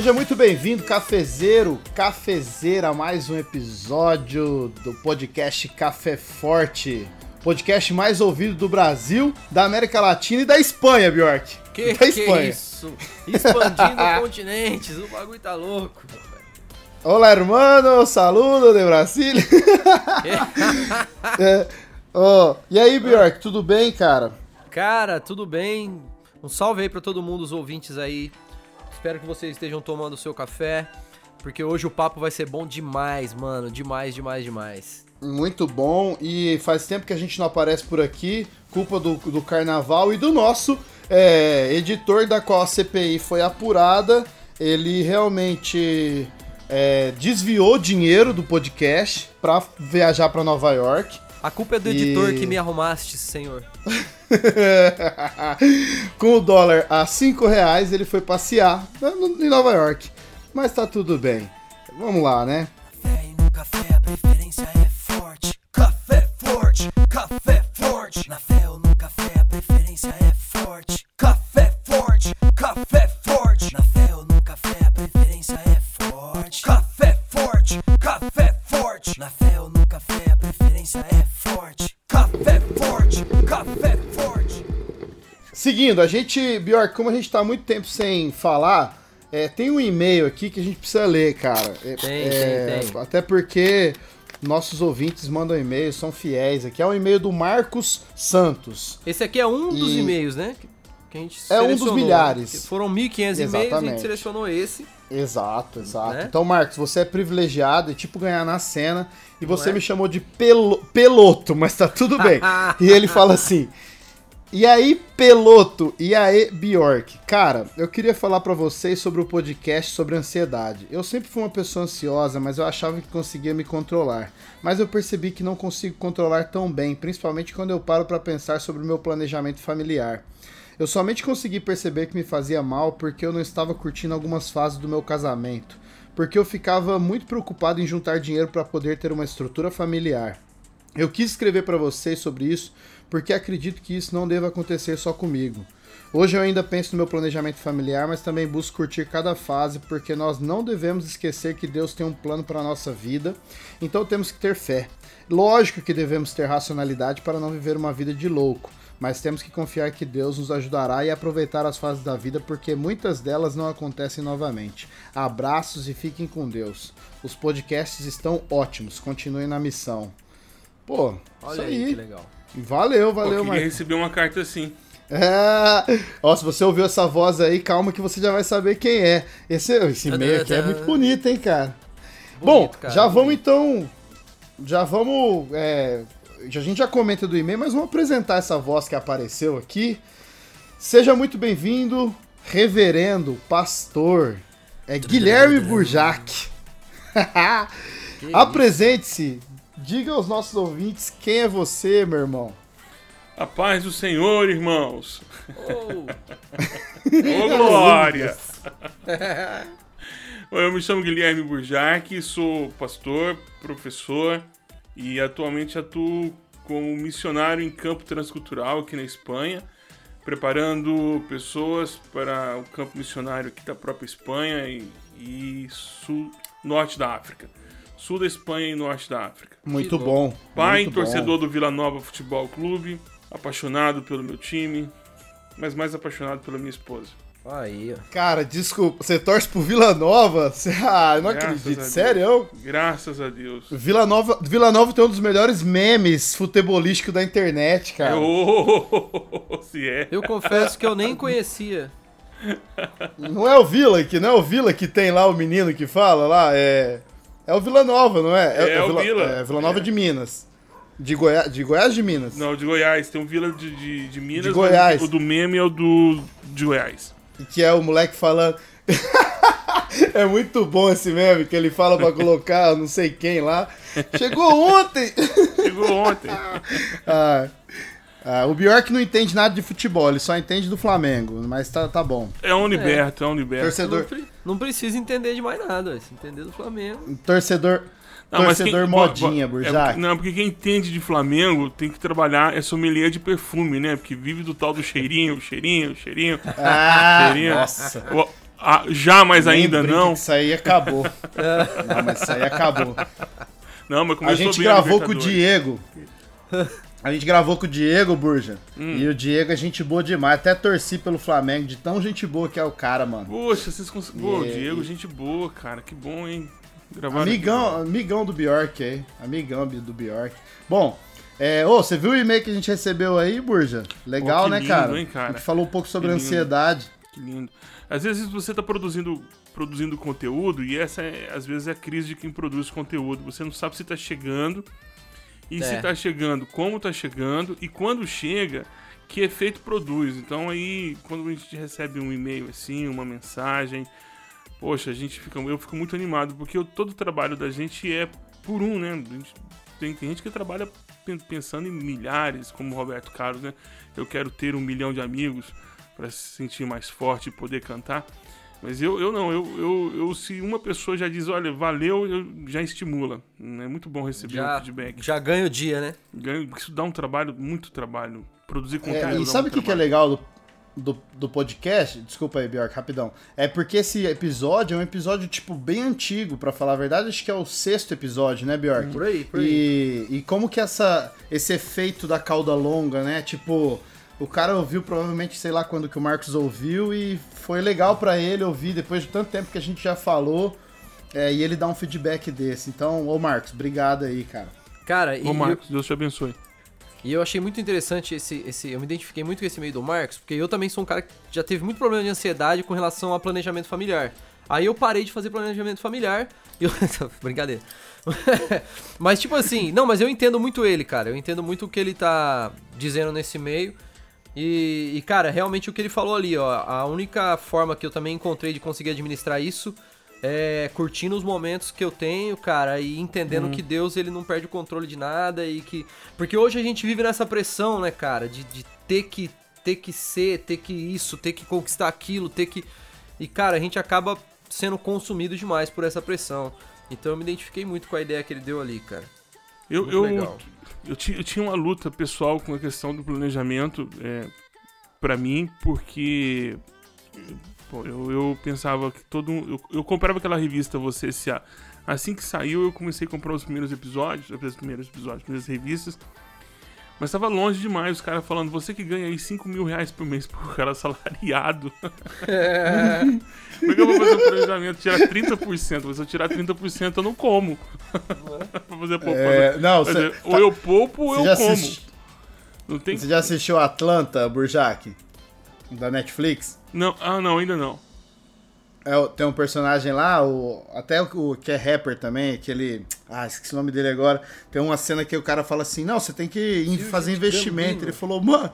Seja muito bem-vindo, cafezeiro, cafezeira, a mais um episódio do podcast Café Forte. Podcast mais ouvido do Brasil, da América Latina e da Espanha, Bjork. Que da que é Espanha. isso? Expandindo continentes, o bagulho tá louco. Olá, hermano, saludo de Brasil. É, ó, e aí, Bjork, tudo bem, cara? Cara, tudo bem? Um salve aí pra todo mundo, os ouvintes aí. Espero que vocês estejam tomando o seu café, porque hoje o papo vai ser bom demais, mano. Demais, demais, demais. Muito bom, e faz tempo que a gente não aparece por aqui, culpa do, do carnaval e do nosso é, editor, da qual a CPI foi apurada. Ele realmente é, desviou dinheiro do podcast pra viajar pra Nova York. A culpa é do E- editor que me arrumaste, senhor. Com o dólar a 5 reais, ele foi passear em Nova York. Mas tá tudo bem. Vamos lá, né? Café e no café a preferência é forte. Café forte, café forte. Na fé ou no café a preferência é forte. Seguindo, a gente, Bjork, como a gente tá muito tempo sem falar, é, tem um e-mail aqui que a gente precisa ler, cara. É, Tem, é, tem, tem. Até porque nossos ouvintes mandam e-mails, são fiéis. Aqui é um e-mail do Marcos Santos. Esse aqui é um dos E- e-mails, né? que- a gente É um dos milhares. Foram 1.500 e-mails, a gente selecionou esse. Exato, exato. Né? Então, Marcos, você é privilegiado, é tipo ganhar na cena, e você é? me chamou de pelo, peloto, mas tá tudo bem. e ele fala assim: E aí, peloto? E aí, Bjork? Cara, eu queria falar pra vocês sobre o podcast sobre ansiedade. Eu sempre fui uma pessoa ansiosa, mas eu achava que conseguia me controlar. Mas eu percebi que não consigo controlar tão bem, principalmente quando eu paro pra pensar sobre o meu planejamento familiar. Eu somente consegui perceber que me fazia mal porque eu não estava curtindo algumas fases do meu casamento, porque eu ficava muito preocupado em juntar dinheiro para poder ter uma estrutura familiar. Eu quis escrever para vocês sobre isso porque acredito que isso não deva acontecer só comigo. Hoje eu ainda penso no meu planejamento familiar, mas também busco curtir cada fase porque nós não devemos esquecer que Deus tem um plano para a nossa vida, então temos que ter fé. Lógico que devemos ter racionalidade para não viver uma vida de louco, mas temos que confiar que Deus nos ajudará e aproveitar as fases da vida porque muitas delas não acontecem novamente. Abraços e fiquem com Deus. Os podcasts estão ótimos, continuem na missão. Pô, Olha isso aí, aí. que legal. Valeu, Eu valeu, queria Marcos. receber uma carta assim. É... Ó, se você ouviu essa voz aí, calma que você já vai saber quem é. Esse, esse e-mail aqui é muito bonito, hein, cara. Bom, Bonito, cara, já vamos bonito. então. Já vamos. é, A gente já comenta do e-mail, mas vamos apresentar essa voz que apareceu aqui. Seja muito bem-vindo, reverendo, pastor. É Guilherme Burjac. Apresente-se. Diga aos nossos ouvintes quem é você, meu irmão. A paz do Senhor, irmãos. Oh, Ô, glória! Eu me chamo Guilherme Burjac, sou pastor, professor e atualmente atuo como missionário em campo transcultural aqui na Espanha, preparando pessoas para o campo missionário aqui da própria Espanha e, e sul, norte da África. Sul da Espanha e norte da África. Muito bom. Pai, muito bom. torcedor do Vila Nova Futebol Clube, apaixonado pelo meu time, mas mais apaixonado pela minha esposa. aí, ó. Cara, desculpa, você torce pro Vila Nova? Você- Ah, eu não Graças acredito. Sério? Graças a Deus. Vila Nova, Vila Nova tem um dos melhores memes futebolísticos da internet, cara. Oh, se é. Eu confesso que eu nem conhecia. Não é o Vila que não é o Vila que tem lá o menino que fala lá, é é o Vila Nova, não é? É o Vila. É Vila Nova É. de Minas. De Goiás, de Goiás de Minas. Não, de Goiás. Tem um Vila de, de, de Minas, De Goiás. o do meme é o do de Goiás. E que é o moleque falando É muito bom esse meme que ele fala pra colocar não sei quem lá. Chegou ontem. Chegou ontem. Ah, ah, o Bjork não entende nada de futebol, ele só entende do Flamengo, mas tá, tá bom. É um liberto, é um liberto. Torcedor, não precisa entender de mais nada. Se entender do Flamengo. torcedor, Não, torcedor quem- modinha, é, Burjac. Não, porque quem entende de Flamengo tem que trabalhar, é sommelier de perfume, né? Porque vive do tal do cheirinho, cheirinho, cheirinho. Ah, cheirinho. nossa. O- Ah, já, mas Nem ainda não. Isso aí acabou. não, mas isso aí acabou. Não, mas A começou gente bem a gravou com o. Diego. A gente gravou com o Diego, Burja. Hum. E o Diego é gente boa demais. Até torci pelo Flamengo, de tão gente boa que é o cara, mano. Poxa, vocês conseguiram. Pô, E- Diego, gente boa, cara. Que bom, hein? Gravaram Amigão, amigão do Bjork aí. Amigão do Bjork. Bom, é, ô, você viu o e-mail que a gente recebeu aí, Burja? Legal, Pô, né, lindo, cara? hein, cara? A gente falou um pouco sobre Que ansiedade. Que lindo. Às vezes você tá produzindo, produzindo conteúdo e essa é, às vezes é a crise de quem produz conteúdo. Você não sabe se tá chegando e se É. tá chegando, como tá chegando e quando chega, que efeito produz. Então aí, quando a gente recebe um e-mail assim, uma mensagem, poxa, a gente fica, eu fico muito animado porque eu- todo o trabalho da gente é por um, né? Gente- tem, tem gente que trabalha pen- pensando em milhares, como o Roberto Carlos, né? Eu quero ter um milhão de amigos para se sentir mais forte e poder cantar. Mas eu, eu não, eu, eu, eu- se uma pessoa já diz, olha, valeu, eu, já estimula. É muito bom receber um Já, feedback. já ganha o dia, né? Ganho- Isso dá um trabalho, muito trabalho. Produzir É, conteúdo. dá e um sabe o que, que é legal do, do, do podcast? Desculpa aí, Bjork, rapidão. É porque esse episódio é um episódio, tipo, bem antigo, pra falar a verdade. Acho que é o sexto episódio, né, Bjork? Por aí, por aí. E, e como que essa, esse efeito da cauda longa, né? Tipo, o cara ouviu provavelmente, sei lá quando que o Marcos ouviu e foi legal pra ele ouvir depois de tanto tempo que a gente já falou. é, e ele dá um feedback desse. Então, ô Marcos, obrigado aí, cara. Cara, e Ô, Marcos, Deus te abençoe. E eu achei muito interessante esse, esse. Eu me identifiquei muito com esse meio do Marcos, porque eu também sou um cara que já teve muito problema de ansiedade com relação a planejamento familiar. Aí eu parei de fazer planejamento familiar. E eu... Brincadeira. mas, tipo assim, não, mas eu entendo muito ele, cara. Eu entendo muito o que ele tá dizendo nesse meio. E, e, cara, realmente o que ele falou ali, ó. A única forma que eu também encontrei de conseguir administrar isso é curtindo os momentos que eu tenho, cara, e entendendo que Deus ele não perde o controle de nada e que. Porque hoje a gente vive nessa pressão, né, cara, de, de ter que ter que ser, ter que isso, ter que conquistar aquilo, ter que. E, cara, a gente acaba sendo consumido demais por essa pressão. Então eu me identifiquei muito com a ideia que ele deu ali, cara. Eu, Muito eu, legal. Eu, ti- eu tinha uma luta pessoal com a questão do planejamento é, para mim, porque pô, eu, eu pensava que todo eu, eu comprava aquela revista Você S.A. Assim que saiu, eu comecei a comprar os primeiros episódios, os primeiros episódios, as primeiras revistas. Mas tava longe demais, os caras falando, você que ganha aí 5 mil reais por mês, por cara salariado. Como é que eu vou fazer um planejamento? Tirar 30%. Se eu tirar 30%, eu não como. pra fazer poupança. É, não, cê- dizer, ou eu poupo ou eu já, como. assisti- Não tem. você já assistiu Atlanta, Burjac? Da Netflix? Não, ah, não, ainda não. É, tem um personagem lá, o, até o, o que é rapper também, aquele. Ah, esqueci o nome dele agora. Tem uma cena que o cara fala assim: não, você tem que in- fazer investimento. Ele falou, mano.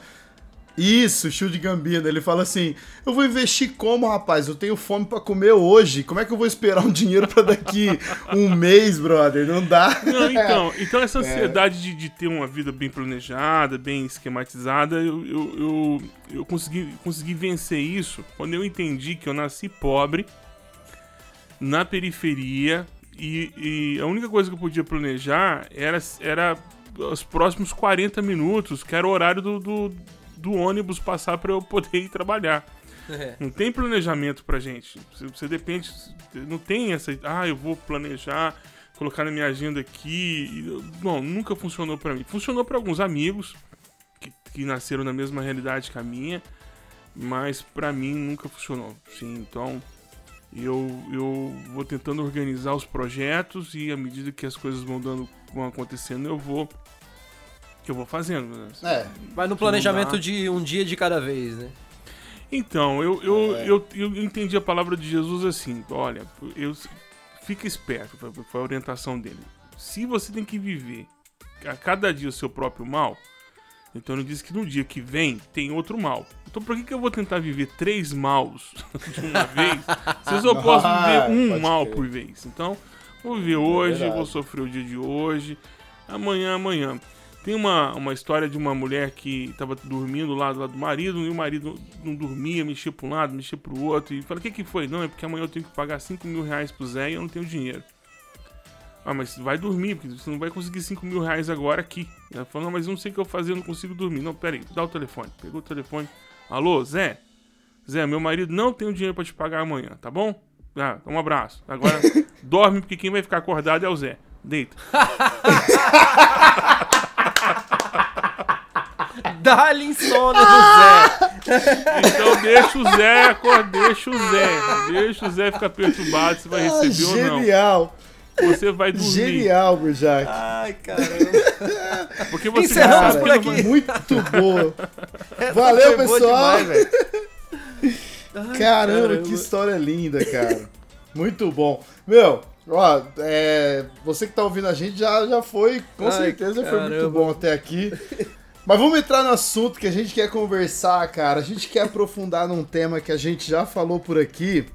Isso, show de Gambino. Ele fala assim: Eu vou investir como, rapaz? Eu tenho fome pra comer hoje. Como é que eu vou esperar um dinheiro pra daqui um mês, brother? Não dá. Não, então, então essa ansiedade de, de ter uma vida bem planejada, bem esquematizada, eu, eu, eu, eu consegui, consegui vencer isso quando eu entendi que eu nasci pobre, na periferia, e, e a única coisa que eu podia planejar era, era os próximos 40 minutos, que era o horário do, do, do ônibus passar para eu poder ir trabalhar. Não tem planejamento pra gente. Você, você depende. Não tem essa. Ah, eu vou planejar, colocar na minha agenda aqui. Não, nunca funcionou pra mim. Funcionou pra alguns amigos que, que nasceram na mesma realidade que a minha, mas pra mim nunca funcionou. Sim, então eu, eu vou tentando organizar os projetos e à medida que as coisas vão dando, vão acontecendo, eu vou. Eu vou fazendo. né? É, Mas no planejamento de um dia de cada vez, né? Então, eu, eu, É. eu, eu entendi a palavra de Jesus assim: olha, eu, fica esperto, foi- foi a orientação dele. Se você tem que viver a cada dia o seu próprio mal, então ele diz que no dia que vem tem outro mal. Então por que, que eu vou tentar viver três maus de uma vez, se eu só posso Ah, viver um pode mal crer. por vez? Então, vou viver hoje, verdade. vou sofrer o dia de hoje, amanhã, amanhã. Tem uma, uma história de uma mulher que estava dormindo lá do lado do marido e o marido não dormia, mexia para um lado, mexia para o outro. E fala: O que, que foi? Não, é porque amanhã eu tenho que pagar 5 mil reais pro Zé e eu não tenho dinheiro. Ah, mas vai dormir, porque você não vai conseguir 5 mil reais agora aqui. Ela falou: Não, mas eu não sei o que eu fazer, eu não consigo dormir. Não, peraí, dá o telefone. Pegou o telefone: Alô, Zé? Zé, meu marido não tem o dinheiro pra te pagar amanhã, tá bom? Ah, um abraço. Agora dorme, porque quem vai ficar acordado é o Zé. Deita. Dá-lhe insônia do Zé. Então deixa o Zé acordar, deixa o Zé. Deixa o Zé ficar perturbado se vai Ah, receber ou não. genial. Você vai dormir. Genial, Burjac. Ai, caramba. Porque você Encerramos por aqui. vai- Muito boa. Essa Valeu, pessoal. demais. Ai, Caramba, que história linda, cara. Muito bom. Meu, ó, é, você que tá ouvindo a gente já, já foi, com Ai, certeza foi muito caramba. bom até aqui. Mas vamos entrar no assunto que a gente quer conversar, cara. A gente quer aprofundar num tema que a gente já falou por aqui.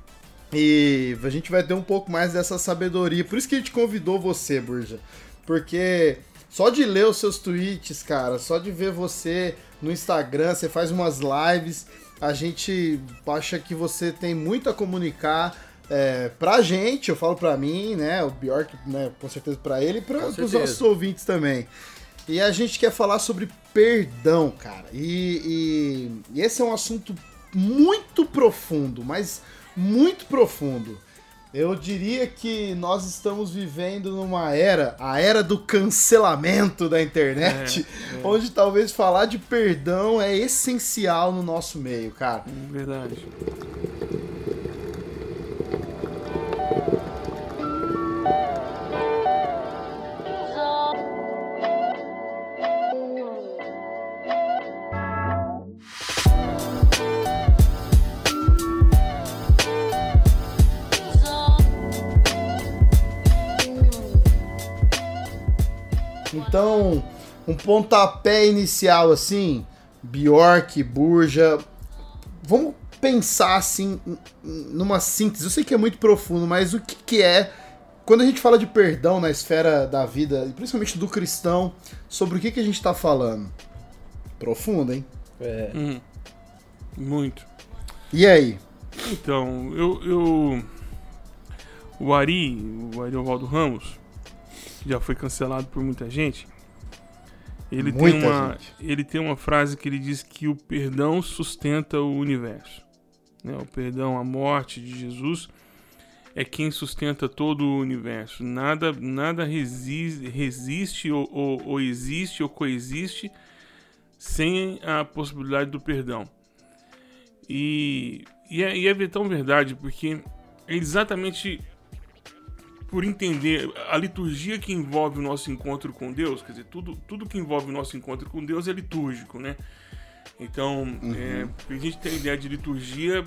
E a gente vai ter um pouco mais dessa sabedoria. Por isso que a gente convidou você, Burja. Porque só de ler os seus tweets, cara, só de ver você no Instagram, você faz umas lives, a gente acha que você tem muito a comunicar é, pra gente, eu falo pra mim, né? O Bjork, né, com certeza pra ele e pra, pros nossos ouvintes também. E a gente quer falar sobre perdão, cara. E, e- e esse é um assunto muito profundo, mas muito profundo. Eu diria que nós estamos vivendo numa era, a era do cancelamento da internet, onde talvez falar de perdão é essencial no nosso meio, cara. Verdade. Então, um pontapé inicial assim, Bjork, Burja, vamos pensar assim numa síntese. Eu sei que é muito profundo, mas o que, que é quando a gente fala de perdão na esfera da vida, principalmente do cristão, sobre o que, que a gente está falando? Profundo, hein? É. Uhum. Muito. E aí? Então, eu, eu. O Ari, o Ariovaldo Ramos, já foi cancelado por muita gente, ele Muita tem, uma, gente. ele tem uma frase que ele diz que o perdão sustenta o universo. né? O perdão, a morte de Jesus é quem sustenta todo o universo. Nada, nada resiste, resiste ou, ou- ou existe ou coexiste sem a possibilidade do perdão. E, e, é, e é tão verdade, porque é exatamente por entender a liturgia que envolve o nosso encontro com Deus, quer dizer, tudo, tudo que envolve o nosso encontro com Deus é litúrgico, né? Então, é, a gente tem a ideia de liturgia,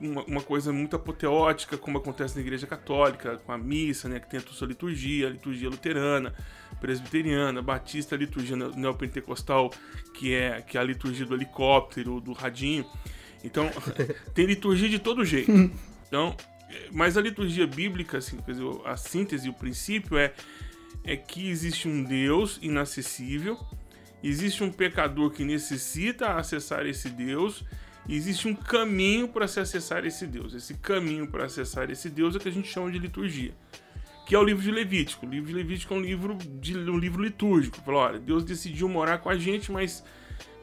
uma, uma coisa muito apoteótica, como acontece na Igreja Católica, com a missa, né, que tem a sua liturgia, a liturgia luterana, presbiteriana, batista, a liturgia neo- neopentecostal, que é, que é a liturgia do helicóptero, do radinho. Então, tem liturgia de todo jeito. Então, mas a liturgia bíblica, assim, quer dizer, a síntese, o princípio é, é que existe um Deus inacessível, existe um pecador que necessita acessar esse Deus, existe um caminho para se acessar esse Deus. Esse caminho para acessar esse Deus é que a gente chama de liturgia, que é o livro de Levítico. O livro de Levítico é um livro, de, um livro litúrgico. Fala, olha, Deus decidiu morar com a gente, mas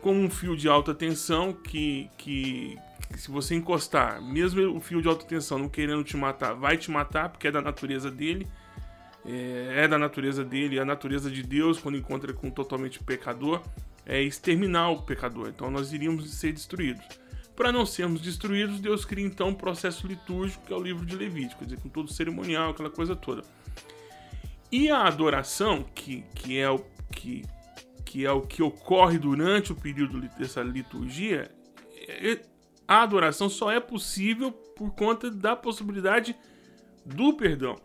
com um fio de alta tensão que, que, que se você encostar, mesmo o fio de alta tensão não querendo te matar, vai te matar porque é da natureza dele. É, é da natureza dele, é a natureza de Deus quando encontra com totalmente pecador, é exterminar o pecador. Então nós iríamos ser destruídos. Para não sermos destruídos, Deus cria então um processo litúrgico que é o livro de Levítico, quer dizer, com todo cerimonial, aquela coisa toda. E a adoração, que, que, é, o, que, que é o que ocorre durante o período dessa liturgia, é- a adoração só é possível por conta da possibilidade do perdão.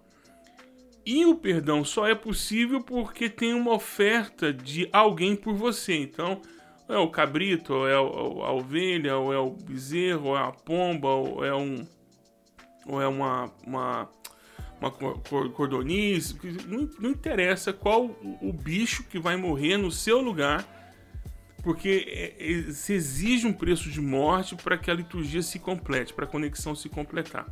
E o perdão só é possível porque tem uma oferta de alguém por você. Então, é o cabrito, ou é a ovelha, ou é o bezerro, ou é a pomba, ou é um ou é uma uma, uma cor- cor- cordoniz, não, interessa qual o bicho que vai morrer no seu lugar, porque é- é- se exige um preço de morte para que a liturgia se complete, para a conexão se completar.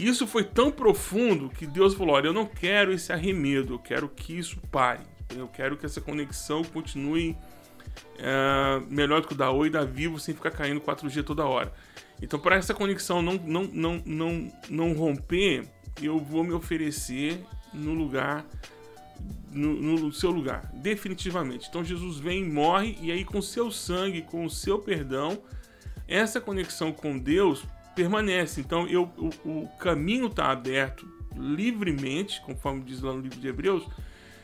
Isso foi tão profundo que Deus falou: Olha, eu não quero esse arremedo, eu quero que isso pare. Eu quero que essa conexão continue é melhor do que o da Oi e da Vivo sem ficar caindo 4G toda hora. Então, para essa conexão não, não, não, não, não romper, eu vou me oferecer no lugar, no, no seu lugar, definitivamente. Então, Jesus vem, morre, e aí, com seu sangue, com o seu perdão, essa conexão com Deus permanece. Então, eu, o, o caminho está aberto livremente, conforme diz lá no livro de Hebreus,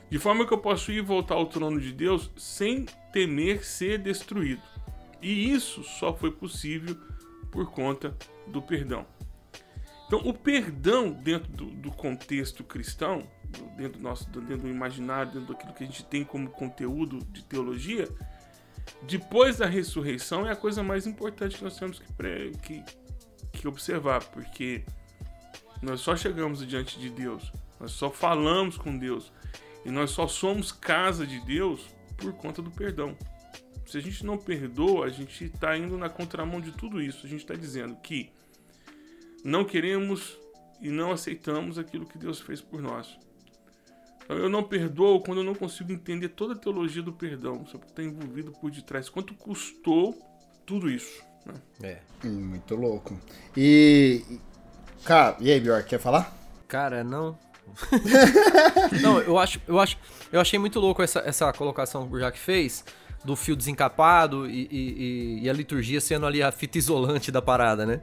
de forma que eu posso ir e voltar ao trono de Deus sem temer ser destruído. E isso só foi possível por conta do perdão. Então, o perdão dentro do, do contexto cristão, dentro do nosso, dentro do imaginário, dentro daquilo que a gente tem como conteúdo de teologia, depois da ressurreição é a coisa mais importante que nós temos que, que, que observar, porque nós só chegamos diante de Deus, nós só falamos com Deus e nós só somos casa de Deus por conta do perdão. Se a gente não perdoa, a gente está indo na contramão de tudo isso. A gente está dizendo que não queremos e não aceitamos aquilo que Deus fez por nós. Eu não perdoo quando eu não consigo entender toda a teologia do perdão, só porque está envolvido por detrás. Quanto custou tudo isso? Né? É. Muito louco. E. Cara, e aí, Bjork, quer falar? Cara, não. não, eu acho, eu acho, eu achei muito louco essa, essa colocação que o Jack fez do fio desencapado e, e, e, a liturgia sendo ali a fita isolante da parada, né?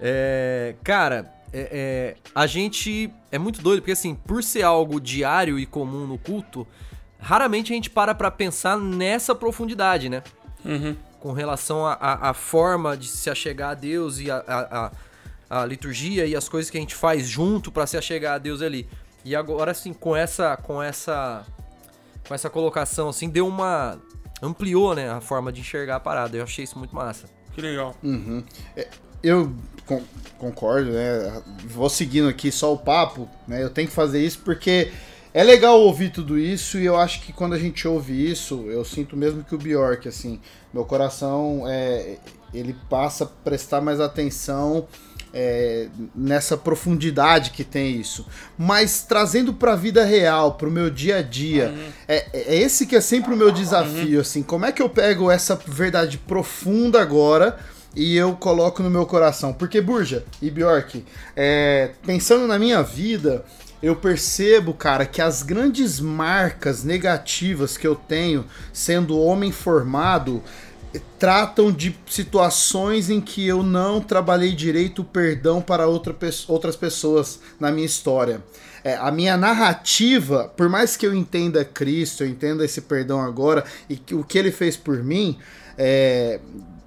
É, cara, é, é, a gente é muito doido, porque assim, por ser algo diário e comum no culto, raramente a gente para pra pensar nessa profundidade, né? Uhum. Com relação à forma de se achegar a Deus e a, a, a, a liturgia e as coisas que a gente faz junto para se achegar a Deus ali. E agora, assim, com essa, com essa, com essa colocação, assim, deu uma ampliou, né, a forma de enxergar a parada. Eu achei isso muito massa. Que legal. Uhum. É, eu con concordo, né? Vou seguindo aqui só o papo, né? Eu tenho que fazer isso porque é legal ouvir tudo isso e eu acho que quando a gente ouve isso, eu sinto mesmo que o Bjork, assim, meu coração é, ele passa a prestar mais atenção é, nessa profundidade que tem isso. Mas trazendo para a vida real, para o meu dia a dia, uhum. é, é, esse que é sempre o meu desafio, uhum. assim, como é que eu pego essa verdade profunda agora e eu coloco no meu coração? Porque, Burja e Bjork, é, pensando na minha vida, eu percebo, cara, que as grandes marcas negativas que eu tenho sendo homem formado tratam de situações em que eu não trabalhei direito o perdão para outra, outras pessoas na minha história. É, a minha narrativa, por mais que eu entenda Cristo, eu entenda esse perdão agora e que, o que ele fez por mim, é,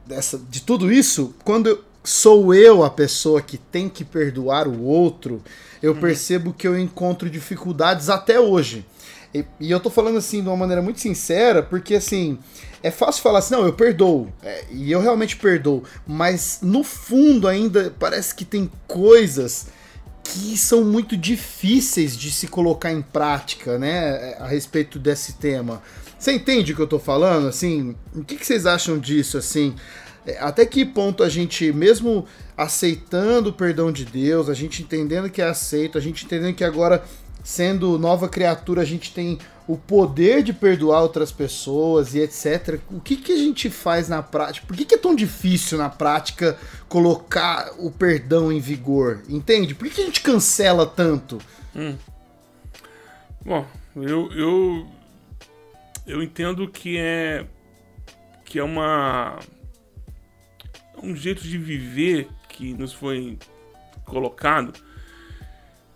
dessa, de tudo isso, quando sou eu a pessoa que tem que perdoar o outro, eu uhum. percebo que eu encontro dificuldades até hoje. E, e, eu tô falando assim de uma maneira muito sincera, porque assim, é fácil falar assim, não, eu perdoo. É, e eu realmente perdoo. Mas no fundo ainda parece que tem coisas que são muito difíceis de se colocar em prática, né? A respeito desse tema. Você entende o que eu tô falando? Assim, o que, que vocês acham disso? Assim, é, até que ponto a gente, mesmo aceitando o perdão de Deus, a gente entendendo que é aceito, a gente entendendo que agora sendo nova criatura, a gente tem o poder de perdoar outras pessoas e etc. O que, que a gente faz na prática? Por que, que é tão difícil na prática colocar o perdão em vigor? Entende? Por que, que a gente cancela tanto? Hum. Bom, eu, eu eu entendo que é que é uma um jeito de viver que nos foi colocado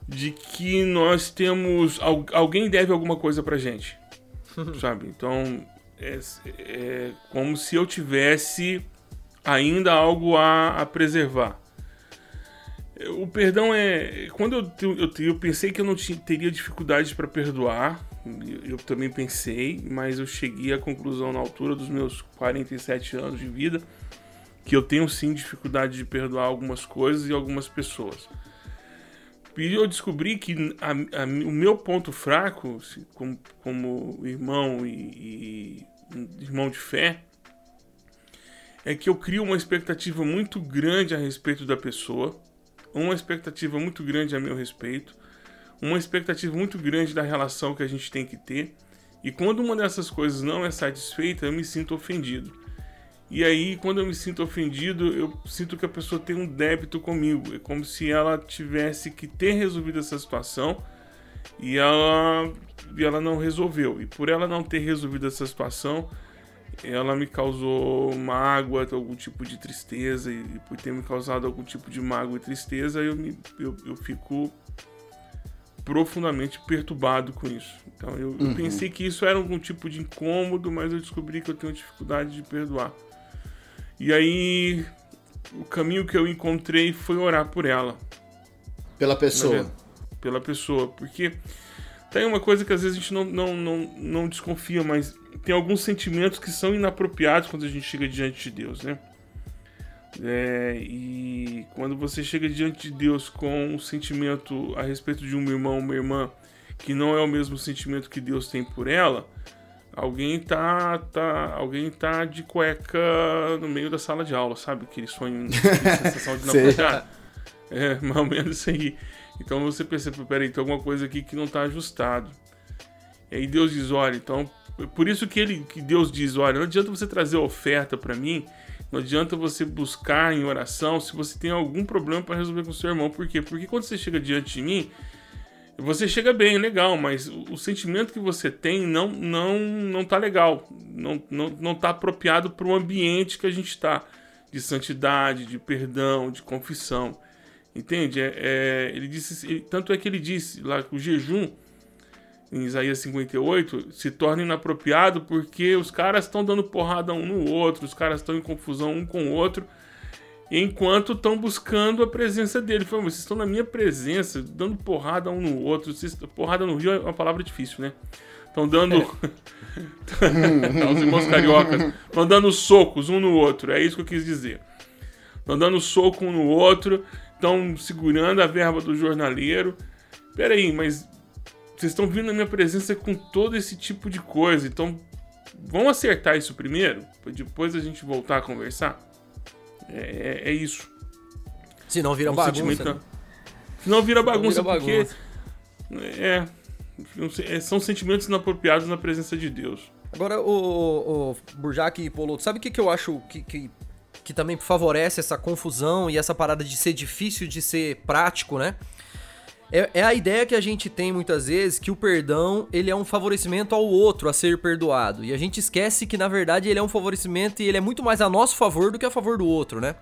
de que nós temos. Alguém deve alguma coisa pra gente. sabe? Então, é, é, como se eu tivesse ainda algo a, a preservar. O perdão é. Quando eu, eu, eu pensei que eu não tinha, teria dificuldade para perdoar, eu também pensei, mas eu cheguei à conclusão na altura dos meus 47 anos de vida que eu tenho sim dificuldade de perdoar algumas coisas e algumas pessoas. E eu descobri que a, a, o meu ponto fraco, como, como irmão e, e irmão de fé, é que eu crio uma expectativa muito grande a respeito da pessoa, uma expectativa muito grande a meu respeito, uma expectativa muito grande da relação que a gente tem que ter, E quando uma dessas coisas não é satisfeita, eu me sinto ofendido. E aí, quando eu me sinto ofendido, eu sinto que a pessoa tem um débito comigo. É como se ela tivesse que ter resolvido essa situação e ela, e ela não resolveu. E por ela não ter resolvido essa situação, ela me causou mágoa, algum tipo de tristeza. E por ter me causado algum tipo de mágoa e tristeza, eu, me, eu, eu fico profundamente perturbado com isso. Então eu, eu pensei que isso era algum tipo de incômodo, mas eu descobri que eu tenho dificuldade de perdoar. E aí o caminho que eu encontrei foi orar por ela. Pela pessoa. verdade, Pela pessoa. Porque tem uma coisa que às vezes a gente não, não, não, não desconfia, mas tem alguns sentimentos que são inapropriados quando a gente chega diante de Deus, né? É, e quando você chega diante de Deus com um sentimento a respeito de um irmão, uma irmã, que não é o mesmo sentimento que Deus tem por ela, alguém tá, tá, alguém tá de cueca no meio da sala de aula, sabe? Aquele sonho, aquela sensação de naufragar. É, mais ou menos isso aí. Então você percebe, peraí, tem alguma coisa aqui que não tá ajustado. E aí Deus diz, olha, então, por isso que ele, que Deus diz, olha, não adianta você trazer oferta para mim, não adianta você buscar em oração se você tem algum problema para resolver com seu irmão. Por quê? Porque quando você chega diante de mim, você chega bem, legal, mas o, o sentimento que você tem não não não tá legal, não não, não tá apropriado para o ambiente que a gente está de santidade, de perdão, de confissão. Entende? É, é, ele disse, ele- tanto é que ele disse lá que o jejum em Isaías 58 se torna inapropriado porque os caras estão dando porrada um no outro, os caras estão em confusão um com o outro, enquanto estão buscando a presença dele. Vocês estão na minha presença, dando porrada um no outro. Vocês- porrada no Rio é uma palavra difícil, né? Estão dando. Os irmãos cariocas estão dando socos um no outro, é isso que eu quis dizer. Estão dando soco um no outro, estão segurando a verba do jornaleiro. Peraí, mas vocês estão vindo na minha presença com todo esse tipo de coisa, então vamos acertar isso primeiro, pra depois a gente voltar a conversar? É, é- é isso. Se não vira Um bagunça. né? Não vira bagunça, vira porque é, é, são sentimentos inapropriados na presença de Deus. Agora, o, o, Burjac e Poloto, sabe o que, que eu acho que, que, que também favorece essa confusão e essa parada de ser difícil de ser prático, né? É, é a ideia que a gente tem muitas vezes que o perdão ele é um favorecimento ao outro a ser perdoado. E a gente esquece que, na verdade, ele é um favorecimento e ele é muito mais a nosso favor do que a favor do outro, né?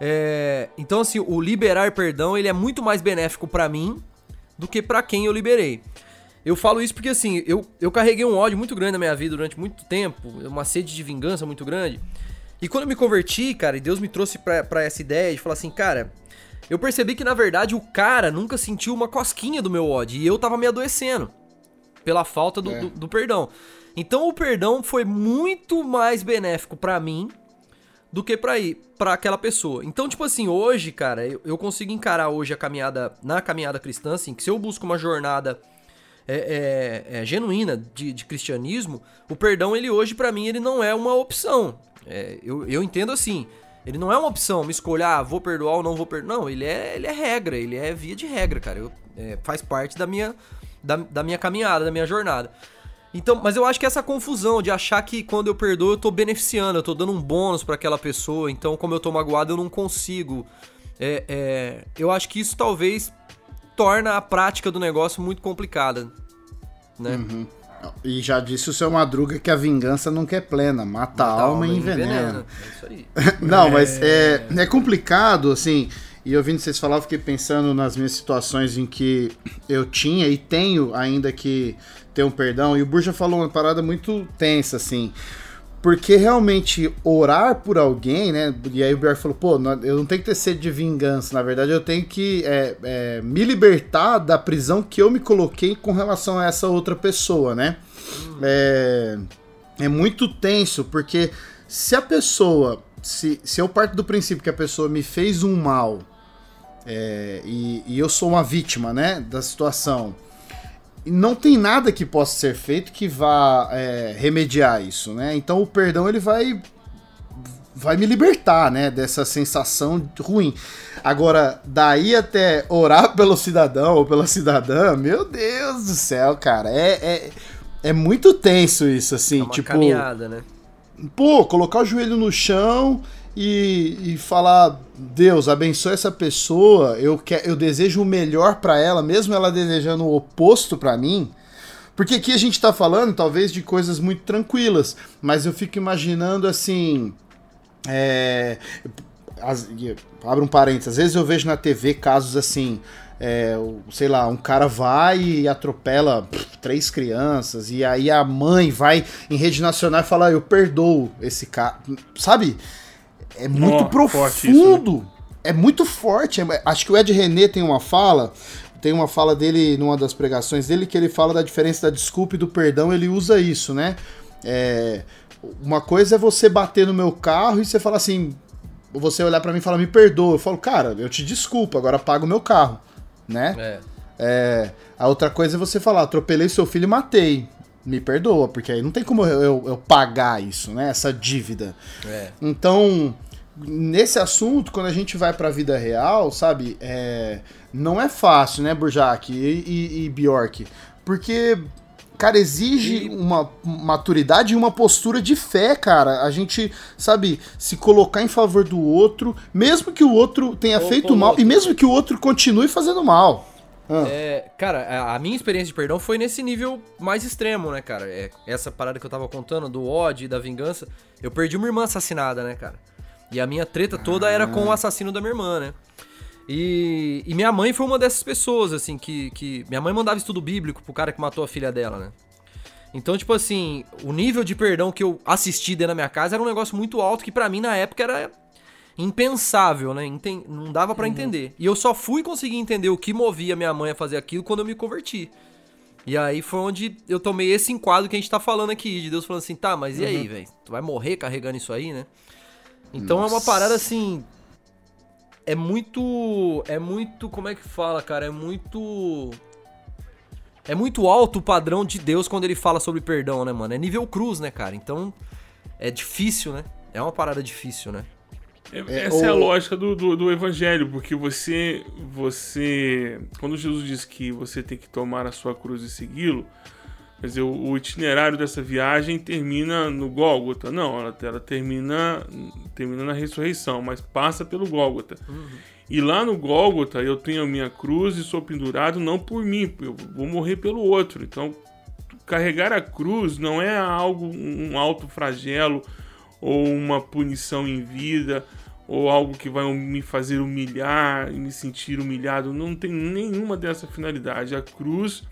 É, então, assim, o liberar perdão ele é muito mais benéfico pra mim do que pra quem eu liberei. Eu falo isso porque, assim, eu, eu carreguei um ódio muito grande na minha vida durante muito tempo, uma sede de vingança muito grande. E quando eu me converti, cara, e Deus me trouxe pra, pra essa ideia de falar assim, cara, eu percebi que na verdade o cara nunca sentiu uma cosquinha do meu ódio e eu tava me adoecendo pela falta do, É. do, do perdão. Então o perdão foi muito mais benéfico pra mim do que pra ir para aquela pessoa. Então, tipo assim, hoje, cara, eu, eu consigo encarar hoje a caminhada na caminhada cristã, assim, que se eu busco uma jornada é, é, é, genuína de, de cristianismo, o perdão ele hoje pra mim ele não é uma opção. É, eu, eu entendo assim. Ele não é uma opção, me escolher, ah, vou perdoar ou não vou perdoar. Não, ele é, ele é regra, ele é via de regra, cara. Eu, é, faz parte da minha, da, da minha caminhada, da minha jornada. Então, mas eu acho que essa confusão de achar que quando eu perdoo eu tô beneficiando, eu tô dando um bônus pra aquela pessoa, então como eu tô magoado eu não consigo. É, é, eu acho que isso talvez torna a prática do negócio muito complicada, né? E já disse o seu Madruga que a vingança nunca é plena, mata a alma e envenena. É isso aí. Não, mas é, é complicado, assim. E ouvindo vocês falar, eu fiquei pensando nas minhas situações em que eu tinha e tenho ainda que ter um perdão. E o Burja falou uma parada muito tensa, assim. Porque realmente orar por alguém, né? E aí o Bjork falou, pô, eu não tenho que ter sede de vingança. Na verdade, eu tenho que é, é, me libertar da prisão que eu me coloquei com relação a essa outra pessoa, né? É, é muito tenso, porque se a pessoa. Se, se eu parto do princípio que a pessoa me fez um mal é, e, e eu sou uma vítima, né, da situação, não tem nada que possa ser feito que vá é, remediar isso, né? Então o perdão ele vai vai me libertar, né, dessa sensação ruim. Agora, daí até orar pelo cidadão ou pela cidadã, meu Deus do céu, cara, é, é- é muito tenso isso, assim, É uma tipo. caminhada, né? Pô, colocar o joelho no chão e, e falar: Deus, abençoe essa pessoa, eu, que, eu desejo o melhor pra ela, mesmo ela desejando o oposto pra mim. Porque aqui a gente tá falando, talvez, de coisas muito tranquilas, mas eu fico imaginando assim. É, as- abre um parênteses, às vezes eu vejo na TV casos assim. é, sei lá, um cara vai e atropela pff, três crianças, e aí a mãe vai em rede nacional e fala: "Ah, Eu perdoo esse cara. Sabe? É muito Ó, forte isso, profundo. É muito forte. É- acho que o Ed René tem uma fala. Tem uma fala dele numa das pregações dele que ele fala da diferença da desculpa e do perdão. Ele usa isso, né? É, uma coisa é você bater no meu carro e você falar assim. Você olhar pra mim e falar, me perdoa. Eu falo, cara, eu te desculpo, agora paga o meu carro, né? É. É, a outra coisa é você falar, atropelei seu filho e matei. Me perdoa, porque aí não tem como eu, eu- eu pagar isso, né? Essa dívida. É. Então, nesse assunto, quando a gente vai pra vida real, sabe? É, não é fácil, né, Burjac e, e, e Bjork? Porque, cara, exige E- uma maturidade e uma postura de fé, cara. A gente, sabe, se colocar em favor do outro, mesmo que o outro tenha feito mal, louco. e mesmo que o outro continue fazendo mal. Ah. É, cara, a- minha experiência de perdão foi nesse nível mais extremo, né, cara? É, essa parada que eu tava contando, do ódio e da vingança. Eu perdi uma irmã assassinada, né, cara? E a minha treta toda era com o assassino da minha irmã, né? E, e minha mãe foi uma dessas pessoas, assim, que, que. Minha mãe mandava estudo bíblico pro cara que matou a filha dela, né? Então, tipo assim, o nível de perdão que eu assisti dentro da minha casa era um negócio muito alto que pra mim na época era impensável, né? Enten- Não dava pra entender. E eu só fui conseguir entender o que movia minha mãe a fazer aquilo quando eu me converti. E aí foi onde eu tomei esse enquadro que a gente tá falando aqui, de Deus falando assim, tá, mas e aí, velho? Tu vai morrer carregando isso aí, né? Então é uma Nossa. parada assim. É muito. É muito. Como é que fala, cara? É muito. É muito alto o padrão de Deus quando ele fala sobre perdão, né, mano? É nível cruz, né, cara? Então. É difícil, né? É uma parada difícil, né? É- É, Essa é a lógica do, do, do evangelho, porque você, você, quando Jesus diz que você tem que tomar a sua cruz e segui-lo, quer dizer, o, o itinerário dessa viagem termina no Gólgota. Não, ela, ela termina, termina na ressurreição, mas passa pelo Gólgota. E lá no Gólgota eu tenho a minha cruz e sou pendurado não por mim, eu vou morrer pelo outro. Então, carregar a cruz não é algo, um alto flagelo ou uma punição em vida ou algo que vai me fazer humilhar e me sentir humilhado. Não tem nenhuma dessa finalidade. A cruz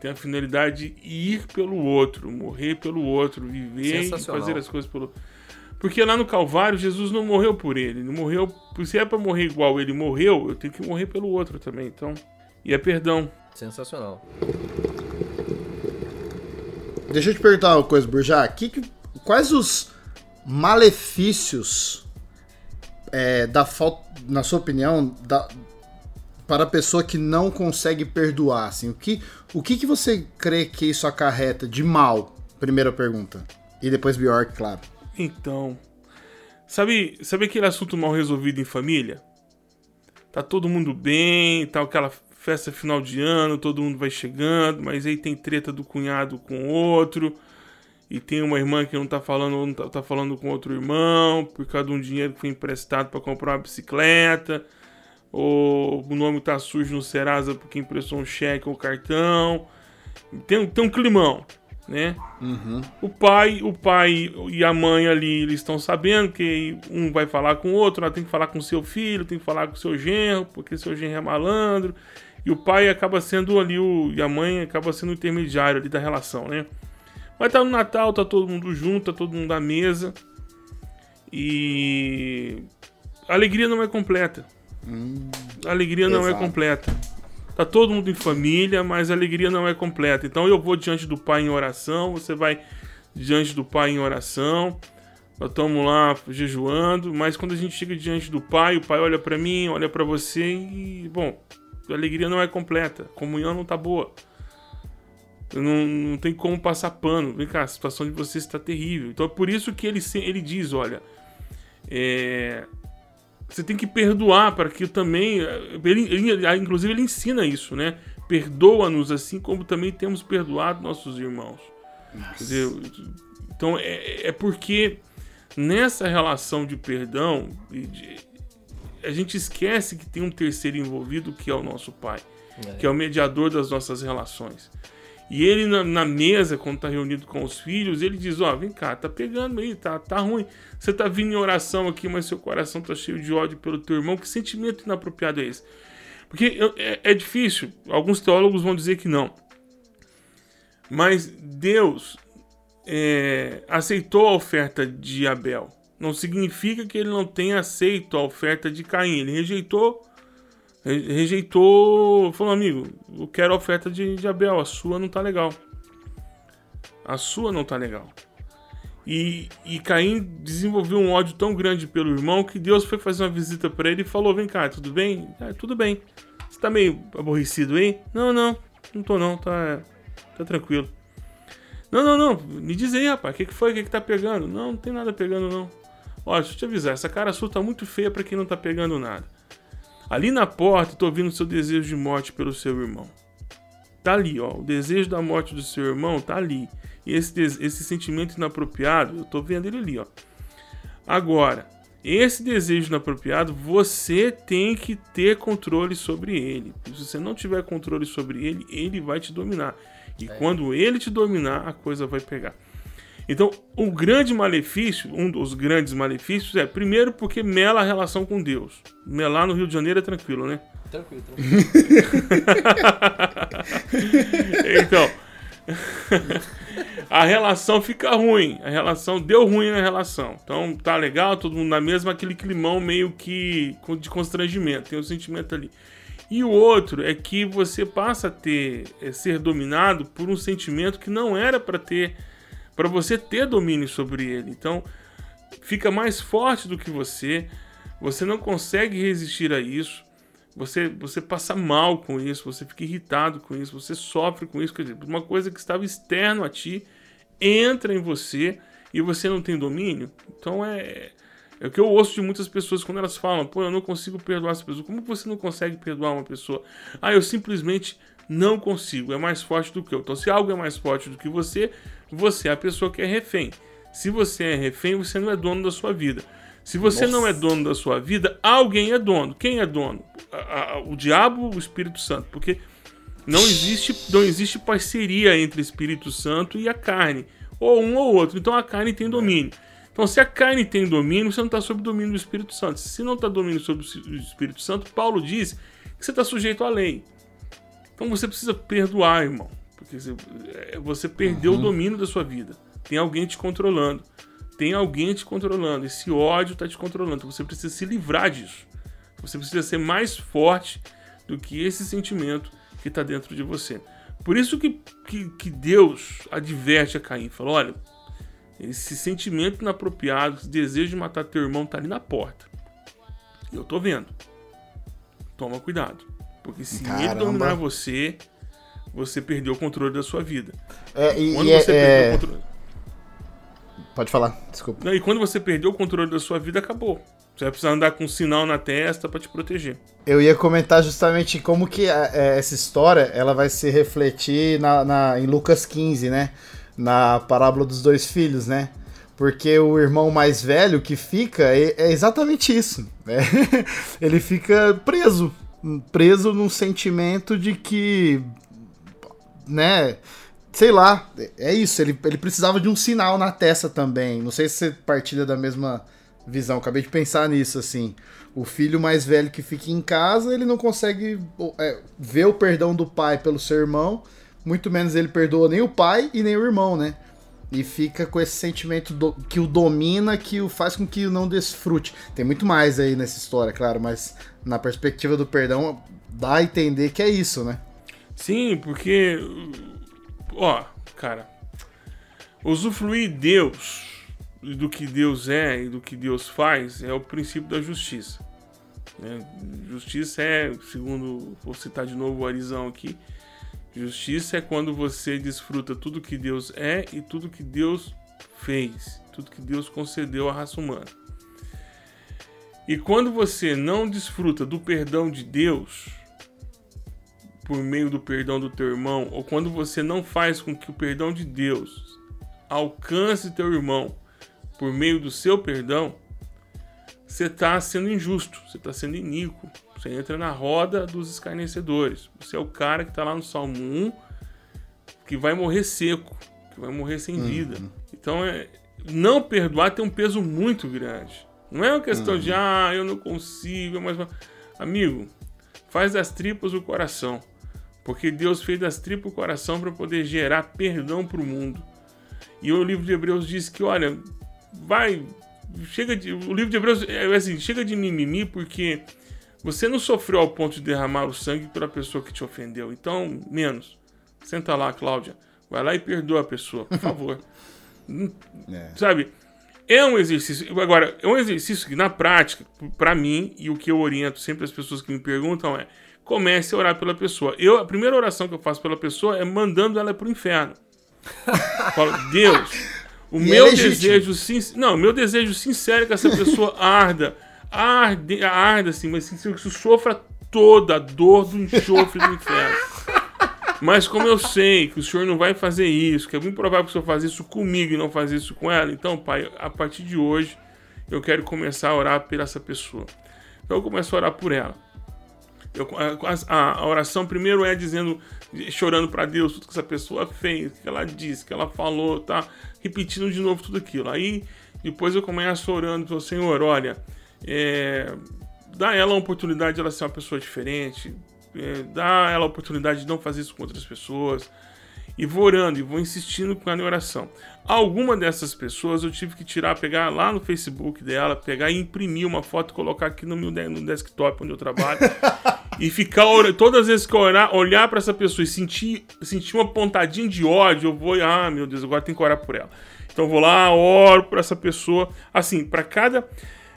tem a finalidade de ir pelo outro, morrer pelo outro, viver e fazer as coisas pelo porque lá no Calvário Jesus não morreu por ele, ele morreu, se é para morrer igual ele morreu, eu tenho que morrer pelo outro também, então. E é perdão. Sensacional. Deixa eu te perguntar uma coisa, Burjá. Que, que- quais os malefícios é, da falta, na sua opinião, da- para a pessoa que não consegue perdoar? Assim, o que, o que, que você crê que isso acarreta de mal? Primeira pergunta. E depois Bjork, claro. Então, sabe, sabe aquele assunto mal resolvido em família? Tá todo mundo bem, tá aquela festa final de ano, todo mundo vai chegando, mas aí tem treta do cunhado com o outro, e tem uma irmã que não tá falando, não tá, tá falando com outro irmão, por causa de um dinheiro que foi emprestado para comprar uma bicicleta, ou o nome tá sujo no Serasa porque emprestou um cheque ou cartão. Tem, um- tem um climão, né? O pai, o pai e a mãe ali, eles estão sabendo que um vai falar com o outro, ela tem que falar com seu filho, tem que falar com seu genro, porque seu genro é malandro. E o pai acaba sendo ali o e a mãe acaba sendo o intermediário ali da relação, né? Mas tá no Natal, tá todo mundo junto, tá todo mundo à mesa. E a alegria não é completa. A alegria não é Exato. completa. Tá todo mundo em família, mas a alegria não é completa. Então eu vou diante do Pai em oração, você vai diante do Pai em oração. Nós estamos lá jejuando, mas quando a gente chega diante do Pai, o Pai olha para mim, olha para você e, bom, a alegria não é completa, a comunhão não tá boa. Não, não tem como passar pano. Vem cá, a situação de vocês está terrível. Então é por isso que ele, ele diz: olha, é, você tem que perdoar para que também. Ele, ele- inclusive, ele ensina isso, né? Perdoa-nos assim como também temos perdoado nossos irmãos. Entendeu? Então é, é porque nessa relação de perdão, a gente esquece que tem um terceiro envolvido que é o nosso pai, que é o mediador das nossas relações. E ele na, na mesa, quando tá reunido com os filhos, ele diz: Ó, vem cá, tá pegando aí, tá, tá ruim. Você tá vindo em oração aqui, mas seu coração tá cheio de ódio pelo teu irmão. Que sentimento inapropriado é esse? Porque é, é difícil. Alguns teólogos vão dizer que não. Mas Deus é, aceitou a oferta de Abel. Não significa que ele não tenha aceito a oferta de Caim. Ele rejeitou. Re- Rejeitou. Falou, amigo, eu quero a oferta de, de Abel. A sua não tá legal. A sua não tá legal. E, e Caim desenvolveu um ódio tão grande pelo irmão que Deus foi fazer uma visita pra ele e falou: Vem cá, tudo bem? Ah, tudo bem. Você tá meio aborrecido aí? Não, não, não tô não, tá, tá tranquilo. Não, não, não, me diz aí, rapaz, o que, que foi? O que, que tá pegando? Não, não tem nada pegando, não. Ó, deixa eu te avisar, essa cara sua tá muito feia pra quem não tá pegando nada. Ali na porta, eu tô ouvindo o seu desejo de morte pelo seu irmão. Tá ali, ó. O desejo da morte do seu irmão tá ali. E esse, esse sentimento inapropriado, eu tô vendo ele ali, ó. Agora, esse desejo inapropriado, você tem que ter controle sobre ele. Se você não tiver controle sobre ele, ele vai te dominar. E quando ele te dominar, a coisa vai pegar. Então, o grande malefício, um dos grandes malefícios é, primeiro, porque mela a relação com Deus. Melar no Rio de Janeiro é tranquilo, né? Tranquilo, tranquilo. Então, a relação fica ruim. A relação deu ruim na relação. Então, tá legal, todo mundo na mesma, aquele climão meio que de constrangimento. Tem um sentimento ali. E o outro é que você passa a ter, é, ser dominado por um sentimento que não era para ter, para você ter domínio sobre ele. Então, fica mais forte do que você. Você não consegue resistir a isso. Você, você passa mal com isso, você fica irritado com isso, você sofre com isso. Quer dizer, uma coisa que estava externo a ti entra em você e você não tem domínio. Então é, é o que eu ouço de muitas pessoas quando elas falam: pô, eu não consigo perdoar essa pessoa. Como que você não consegue perdoar uma pessoa? Ah, eu simplesmente não consigo. É mais forte do que eu. Então, se algo é mais forte do que você, você é a pessoa que é refém. Se você é refém, você não é dono da sua vida. Se você não é dono da sua vida, alguém é dono. Quem é dono? A- a- o diabo, o Espírito Santo. Porque não existe, não existe parceria entre Espírito Santo e a carne. Ou um ou outro. Então a carne tem domínio. Então, se a carne tem domínio, você não está sob domínio do Espírito Santo. Se não está domínio sobre o Espírito Santo, Paulo diz que você está sujeito à lei. Então você precisa perdoar, irmão. Porque você, é, você perdeu o domínio da sua vida. Tem alguém te controlando. Tem alguém te controlando. Esse ódio está te controlando. Então você precisa se livrar disso. Você precisa ser mais forte do que esse sentimento que está dentro de você. Por isso que, que, que Deus adverte a Caim. Fala, olha, esse sentimento inapropriado, esse desejo de matar teu irmão está ali na porta. Eu tô vendo. Toma cuidado. Porque se ele Caramba. dominar você, você perdeu o controle da sua vida. É, e, Quando e é- você é- perdeu o controle. Pode falar, desculpa. Não, e quando você perdeu o controle da sua vida, acabou. Você vai precisar andar com um sinal na testa para te proteger. Eu ia comentar justamente como que a- é, essa história ela vai se refletir na, na- em Lucas 15, né? Na parábola dos dois filhos, né? Porque o irmão mais velho que fica é, é exatamente isso. né? Ele fica preso. Preso num sentimento de que. Né? Sei lá, é isso. Ele, ele precisava de um sinal na testa também. Não sei se você partilha da mesma visão. Acabei de pensar nisso, assim. O filho mais velho que fica em casa, ele não consegue é, ver o perdão do pai pelo seu irmão. Muito menos ele perdoa nem o pai e nem o irmão, né? E fica com esse sentimento do- que o domina, que o faz com que o não desfrute. Tem muito mais aí nessa história, claro, mas na perspectiva do perdão, dá a entender que é isso, né? Sim, porque. Ó, cara. Usufruir Deus, do que Deus é e do que Deus faz, é o princípio da justiça. né? Justiça é, segundo. Vou citar de novo o Arizão aqui. Justiça é quando você desfruta tudo que Deus é e tudo que Deus fez, tudo que Deus concedeu à raça humana. E quando você não desfruta do perdão de Deus, por meio do perdão do teu irmão, ou quando você não faz com que o perdão de Deus alcance teu irmão por meio do seu perdão, você está sendo injusto, você está sendo iníquo. Você entra na roda dos escarnecedores. Você é o cara que está lá no Salmo 1 que vai morrer seco, que vai morrer sem vida. Então, é, não perdoar tem um peso muito grande. Não é uma questão de, ah, eu não consigo, mas. Amigo, faz das tripas o coração. Porque Deus fez das tripas o coração para poder gerar perdão para o mundo. E o livro de Hebreus diz que, olha, vai. Chega de. O livro de Hebreus é assim: chega de mimimi, porque você não sofreu ao ponto de derramar o sangue pela pessoa que te ofendeu. Então, menos. Senta lá, Cláudia. Vai lá e perdoa a pessoa, por favor. É. Sabe? É um exercício. Agora, é um exercício que, na prática, para mim, e o que eu oriento sempre as pessoas que me perguntam é: comece a orar pela pessoa. Eu, a primeira oração que eu faço pela pessoa é mandando ela pro inferno. Eu Falo, Deus, o E é meu legítimo. desejo sincero. Não, o meu desejo sincero é que essa pessoa arda. Arde, arda assim, mas assim, que sofra toda a dor do enxofre do inferno. Mas como eu sei que o senhor não vai fazer isso, que é muito provável que o senhor faça isso comigo e não fazer isso com ela, então, pai, a partir de hoje eu quero começar a orar por essa pessoa. Então eu começo a orar por ela. Eu- a, a- oração primeiro é dizendo, chorando para Deus tudo que essa pessoa fez, que ela disse, que ela falou, tá? Repetindo de novo tudo aquilo. Aí depois eu começo orando o Senhor, olha, é, dá ela a oportunidade de ela ser uma pessoa diferente, é, dá ela a oportunidade de não fazer isso com outras pessoas. E vou orando e vou insistindo com ela em oração. Alguma dessas pessoas eu tive que tirar, pegar lá no Facebook dela, pegar e imprimir uma foto colocar aqui no meu no desktop onde eu trabalho. e ficar. Todas as vezes que eu orar, olhar pra essa pessoa e sentir, sentir uma pontadinha de ódio, eu vou, ah, meu Deus, agora tem que orar por ela. Então eu vou lá, oro por essa pessoa. Assim, pra cada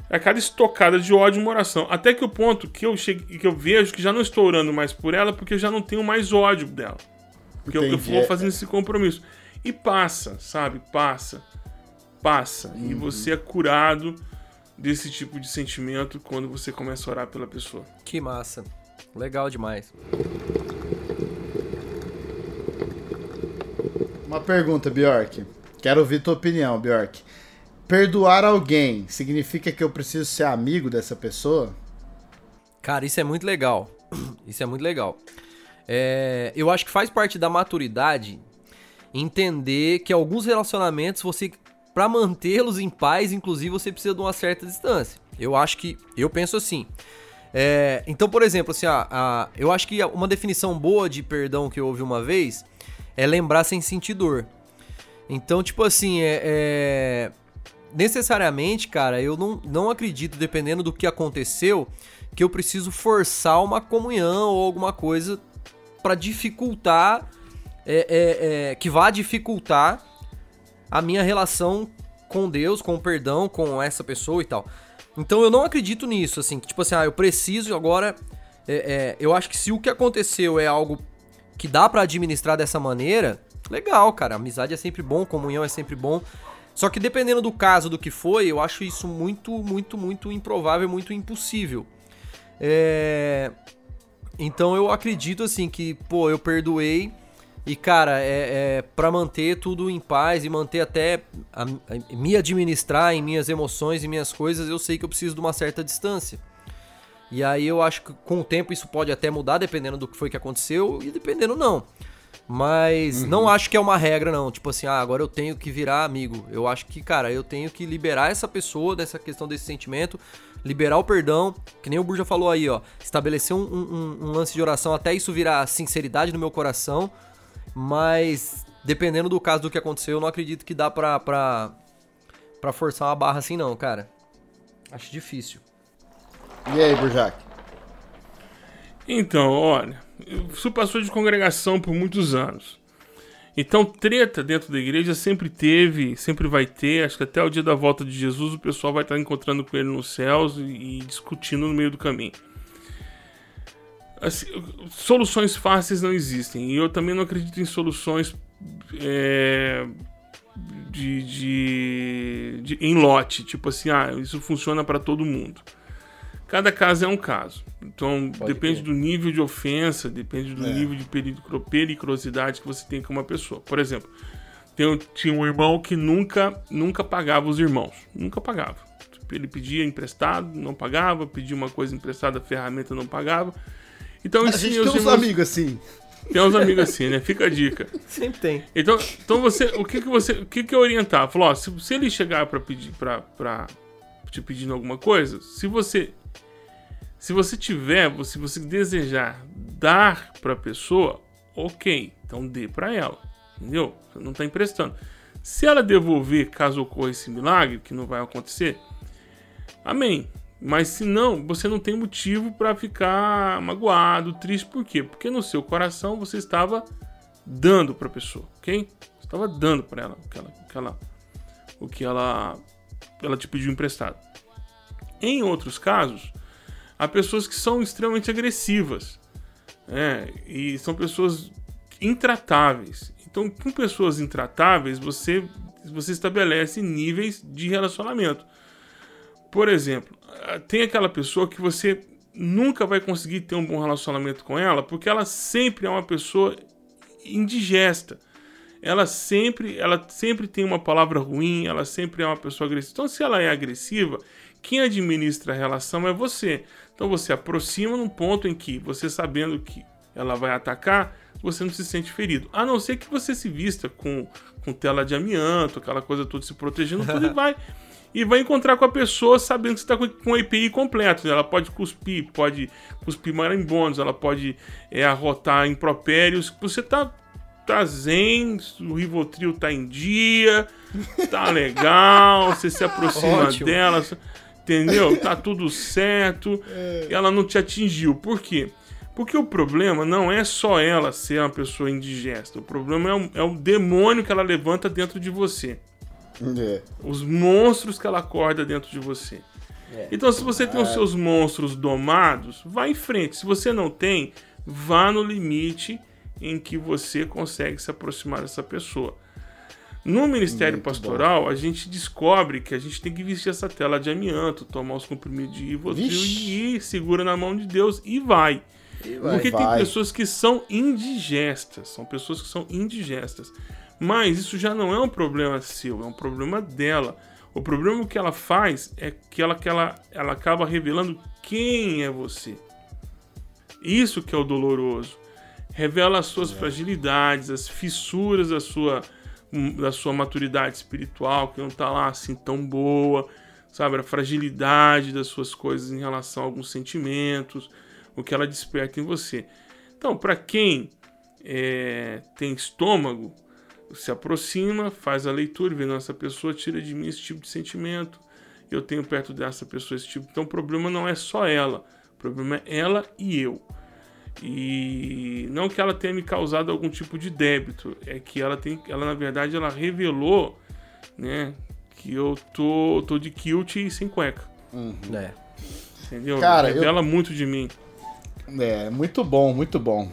a cada estocada de ódio uma oração. Até que o ponto que eu, chegue, que eu vejo que já não estou orando mais por ela, porque eu já não tenho mais ódio dela. Porque eu, eu Entendi. vou fazendo esse compromisso. E passa, sabe? Passa. Passa. E Uhum. você é curado desse tipo de sentimento quando você começa a orar pela pessoa. Que massa. Legal demais. Uma pergunta, Bjork. Quero ouvir tua opinião, Bjork. Perdoar alguém significa que eu preciso ser amigo dessa pessoa? Cara, isso é muito legal. Isso é muito legal. É, eu acho que faz parte da maturidade entender que alguns relacionamentos você, Pra mantê-los em paz, inclusive, você precisa de uma certa distância. Eu acho que, eu penso assim. É, então, por exemplo, assim, a, a- eu acho que uma definição boa de perdão que eu ouvi uma vez é lembrar sem sentir dor. Então, tipo assim, é, é- necessariamente, cara, eu não, não acredito, dependendo do que aconteceu, que eu preciso forçar uma comunhão ou alguma coisa pra dificultar, é, é, é, que vá dificultar a minha relação com Deus, com o perdão, com essa pessoa e tal. Então eu não acredito nisso, assim, que tipo assim, ah, eu preciso agora. é, é, eu acho que se o que aconteceu é algo que dá pra administrar dessa maneira, legal, cara. Amizade é sempre bom, comunhão é sempre bom. Só que dependendo do caso do que foi, eu acho isso muito, muito, muito improvável, muito impossível. É... Então eu acredito assim que, pô, eu perdoei e, cara, é, é para manter tudo em paz e manter até a- a- me administrar em minhas emoções e minhas coisas, eu sei que eu preciso de uma certa distância. E aí eu acho que com o tempo isso pode até mudar, dependendo do que foi que aconteceu e dependendo não. Mas não acho que é uma regra, não. Tipo assim, ah, agora eu tenho que virar amigo. Eu acho que, cara, eu tenho que liberar essa pessoa dessa questão desse sentimento, liberar o perdão, que nem o Burja falou aí, ó. Estabelecer um, um- um lance de oração até isso virar sinceridade no meu coração. Mas, dependendo do caso do que aconteceu, eu não acredito que dá pra, pra, pra forçar uma barra assim, não, cara. Acho difícil. E aí, Burjac? Então, olha, eu sou pastor de congregação por muitos anos. Então, treta dentro da igreja sempre teve, sempre vai ter. Acho que até o dia da volta de Jesus o pessoal vai estar encontrando com ele nos céus e, e discutindo no meio do caminho. Assim, soluções fáceis não existem. E eu também não acredito em soluções é, de, de- de- em lote. Tipo assim, ah, isso funciona para todo mundo. Cada caso é um caso. Então, Pode depende do nível de ofensa, depende do É. nível de periculosidade que você tem com uma pessoa. Por exemplo, tem, tinha um irmão que nunca, nunca pagava os irmãos. Nunca pagava. Ele pedia emprestado, não pagava, pedia uma coisa emprestada, ferramenta não pagava. Então A gente os tem uns irmãos. amigos assim. Tem uns amigos assim, né? Fica a dica. Sempre tem. Então, então você, o que que você, o que que eu orientar? Falou, ó, se, se ele chegar para pedir, para para te pedindo alguma coisa, se você, se você tiver, se você desejar dar para a pessoa, ok, então dê para ela, entendeu? Você não tá emprestando. Se ela devolver, caso ocorra esse milagre, que não vai acontecer, amém. Mas se não, você não tem motivo para ficar magoado, triste, por quê? Porque no seu coração você estava dando para a pessoa, ok? Você estava dando para ela, o que ela, o que ela, o que ela, ela te pediu emprestado. Em outros casos, há pessoas que são extremamente agressivas, né? E são pessoas intratáveis. Então, com pessoas intratáveis, você você estabelece níveis de relacionamento. Por exemplo, tem aquela pessoa que você nunca vai conseguir ter um bom relacionamento com ela, porque ela sempre é uma pessoa indigesta. Ela sempre, ela sempre tem uma palavra ruim, ela sempre é uma pessoa agressiva. Então, se ela é agressiva, quem administra a relação é você. Então, você aproxima num ponto em que você sabendo que ela vai atacar, você não se sente ferido. A não ser que você se vista com, com tela de amianto, aquela coisa toda se protegendo, tudo e vai e vai encontrar com a pessoa sabendo que você está com, com o EPI completo. né? Ela pode cuspir, pode cuspir marimbondos, ela pode é, arrotar impropérios. Você tá, tá zen, o Rivotril tá em dia, tá legal, você se aproxima Ótimo. dela, entendeu? Tá tudo certo, ela não te atingiu. Por quê? Porque o problema não é só ela ser uma pessoa indigesta, o problema é o, é o demônio que ela levanta dentro de você É. os monstros que ela acorda dentro de você. É. Então, se você tem os seus monstros domados, vá em frente. Se você não tem, vá no limite em que você consegue se aproximar dessa pessoa. No Ministério Muito Pastoral, a gente descobre que a gente tem que vestir essa tela de amianto, tomar os comprimidos de Rivotril Vixe. e ir, segura na mão de Deus e vai. Porque tem Vai. pessoas que são indigestas, são pessoas que são indigestas. Mas isso já não é um problema seu, é um problema dela. O problema que ela faz é que ela, que ela, ela acaba revelando quem é você. Isso que é o doloroso. Revela as suas fragilidades, as fissuras da sua, da sua maturidade espiritual, que não tá lá assim tão boa, sabe? A fragilidade das suas coisas em relação a alguns sentimentos, o que ela desperta em você. Então, para quem é, tem estômago, se aproxima, faz a leitura, vê, nossa pessoa tira de mim esse tipo de sentimento, eu tenho perto dessa pessoa esse tipo. Então o problema não é só ela, o problema é ela e eu. E não que ela tenha me causado algum tipo de débito, é que ela tem, ela na verdade ela revelou, né, que eu tô, tô de kilt e sem cueca, É. entendeu? Cara, eu- Revela muito de mim. É, muito bom, muito bom.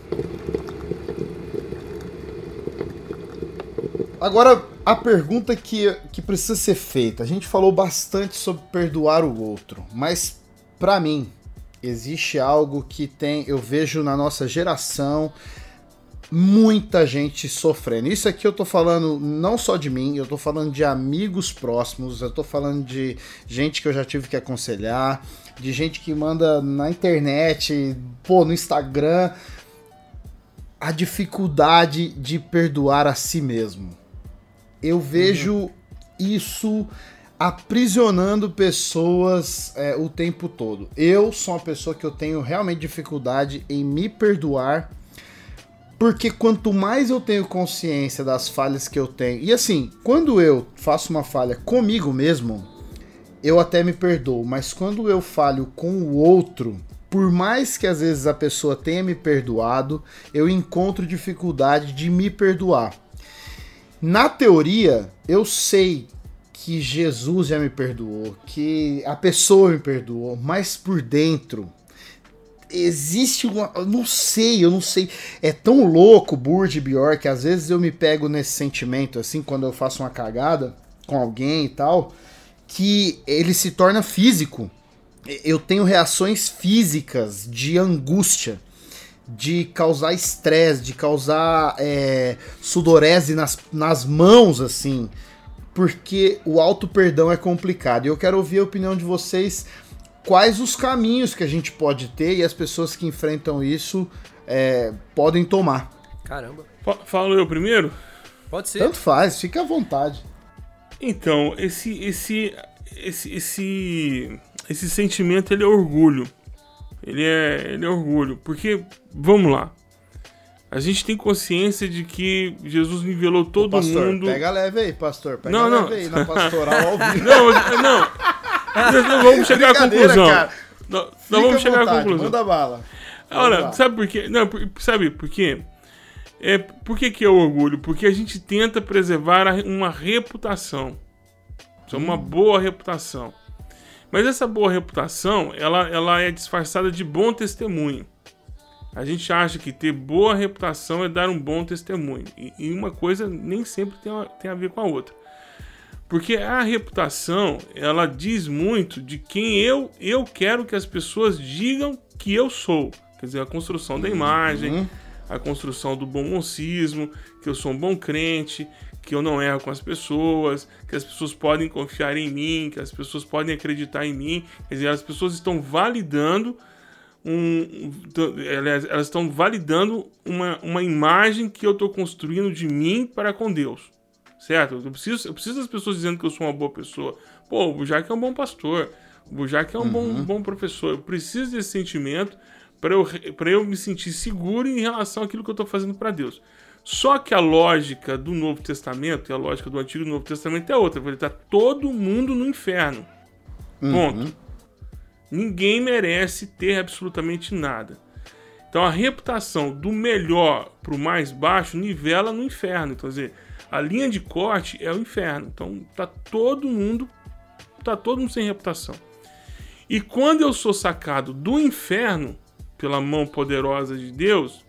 Agora, a pergunta que, que precisa ser feita. A gente falou bastante sobre perdoar o outro, mas pra mim existe algo que tem, eu vejo na nossa geração muita gente sofrendo. Isso aqui eu tô falando não só de mim, eu tô falando de amigos próximos, eu tô falando de gente que eu já tive que aconselhar, de gente que manda na internet, pô, no Instagram, a dificuldade de perdoar a si mesmo. Eu vejo isso aprisionando pessoas é, o tempo todo. Eu sou uma pessoa que eu tenho realmente dificuldade em me perdoar porque quanto mais eu tenho consciência das falhas que eu tenho, e assim, quando eu faço uma falha comigo mesmo, eu até me perdoo, mas quando eu falho com o outro, por mais que às vezes a pessoa tenha me perdoado, eu encontro dificuldade de me perdoar. Na teoria, eu sei que Jesus já me perdoou, que a pessoa me perdoou, mas por dentro existe uma. Eu não sei, eu não sei. É tão louco, Burd Bjork, que às vezes eu me pego nesse sentimento, assim, quando eu faço uma cagada com alguém e tal, que ele se torna físico. Eu tenho reações físicas de angústia. de causar estresse, de causar é, sudorese nas, nas mãos, assim, porque o auto perdão é complicado. E eu quero ouvir a opinião de vocês. Quais os caminhos que a gente pode ter e as pessoas que enfrentam isso é, podem tomar? Caramba. Fa- Falo eu primeiro? Pode ser. Tanto faz, fica à vontade. Então, esse esse esse esse esse sentimento ele é orgulho. Ele é ele é orgulho, porque vamos lá. A gente tem consciência de que Jesus nivelou todo pastor, mundo. pega leve aí, pastor. Pega Não, não. leve aí na pastoral ao vivo. Não, não. Nós não vamos chegar à conclusão. cara. Não, nós vamos chegar à conclusão. Manda bala. Olha, sabe por quê? Não, por- sabe por quê? É, por que, que é o orgulho? Porque a gente tenta preservar uma reputação. É uma boa reputação. Mas essa boa reputação, ela, ela é disfarçada de bom testemunho. A gente acha que ter boa reputação é dar um bom testemunho. E, uma coisa nem sempre tem a, tem a ver com a outra. Porque a reputação, ela diz muito de quem eu, eu quero que as pessoas digam que eu sou. Quer dizer, a construção da imagem, a construção do bom moncismo, que eu sou um bom crente, que eu não erro com as pessoas, que as pessoas podem confiar em mim, que as pessoas podem acreditar em mim. Quer dizer, as pessoas estão validando um, um- aliás, elas estão validando uma, uma imagem que eu estou construindo de mim para com Deus. Certo? Eu preciso, eu preciso das pessoas dizendo que eu sou uma boa pessoa. Pô, o Bujac é um bom pastor. O Bujac é um bom, bom professor. Eu preciso desse sentimento para eu, eu me sentir seguro em relação àquilo que eu estou fazendo para Deus. Só que a lógica do Novo Testamento e a lógica do Antigo e do Novo Testamento é outra. Ele está todo mundo no inferno. Ponto. Ninguém merece ter absolutamente nada. Então a reputação do melhor para o mais baixo nivela no inferno. Então, quer dizer, a linha de corte é o inferno. Então tá todo mundo tá todo mundo sem reputação. E quando eu sou sacado do inferno pela mão poderosa de Deus,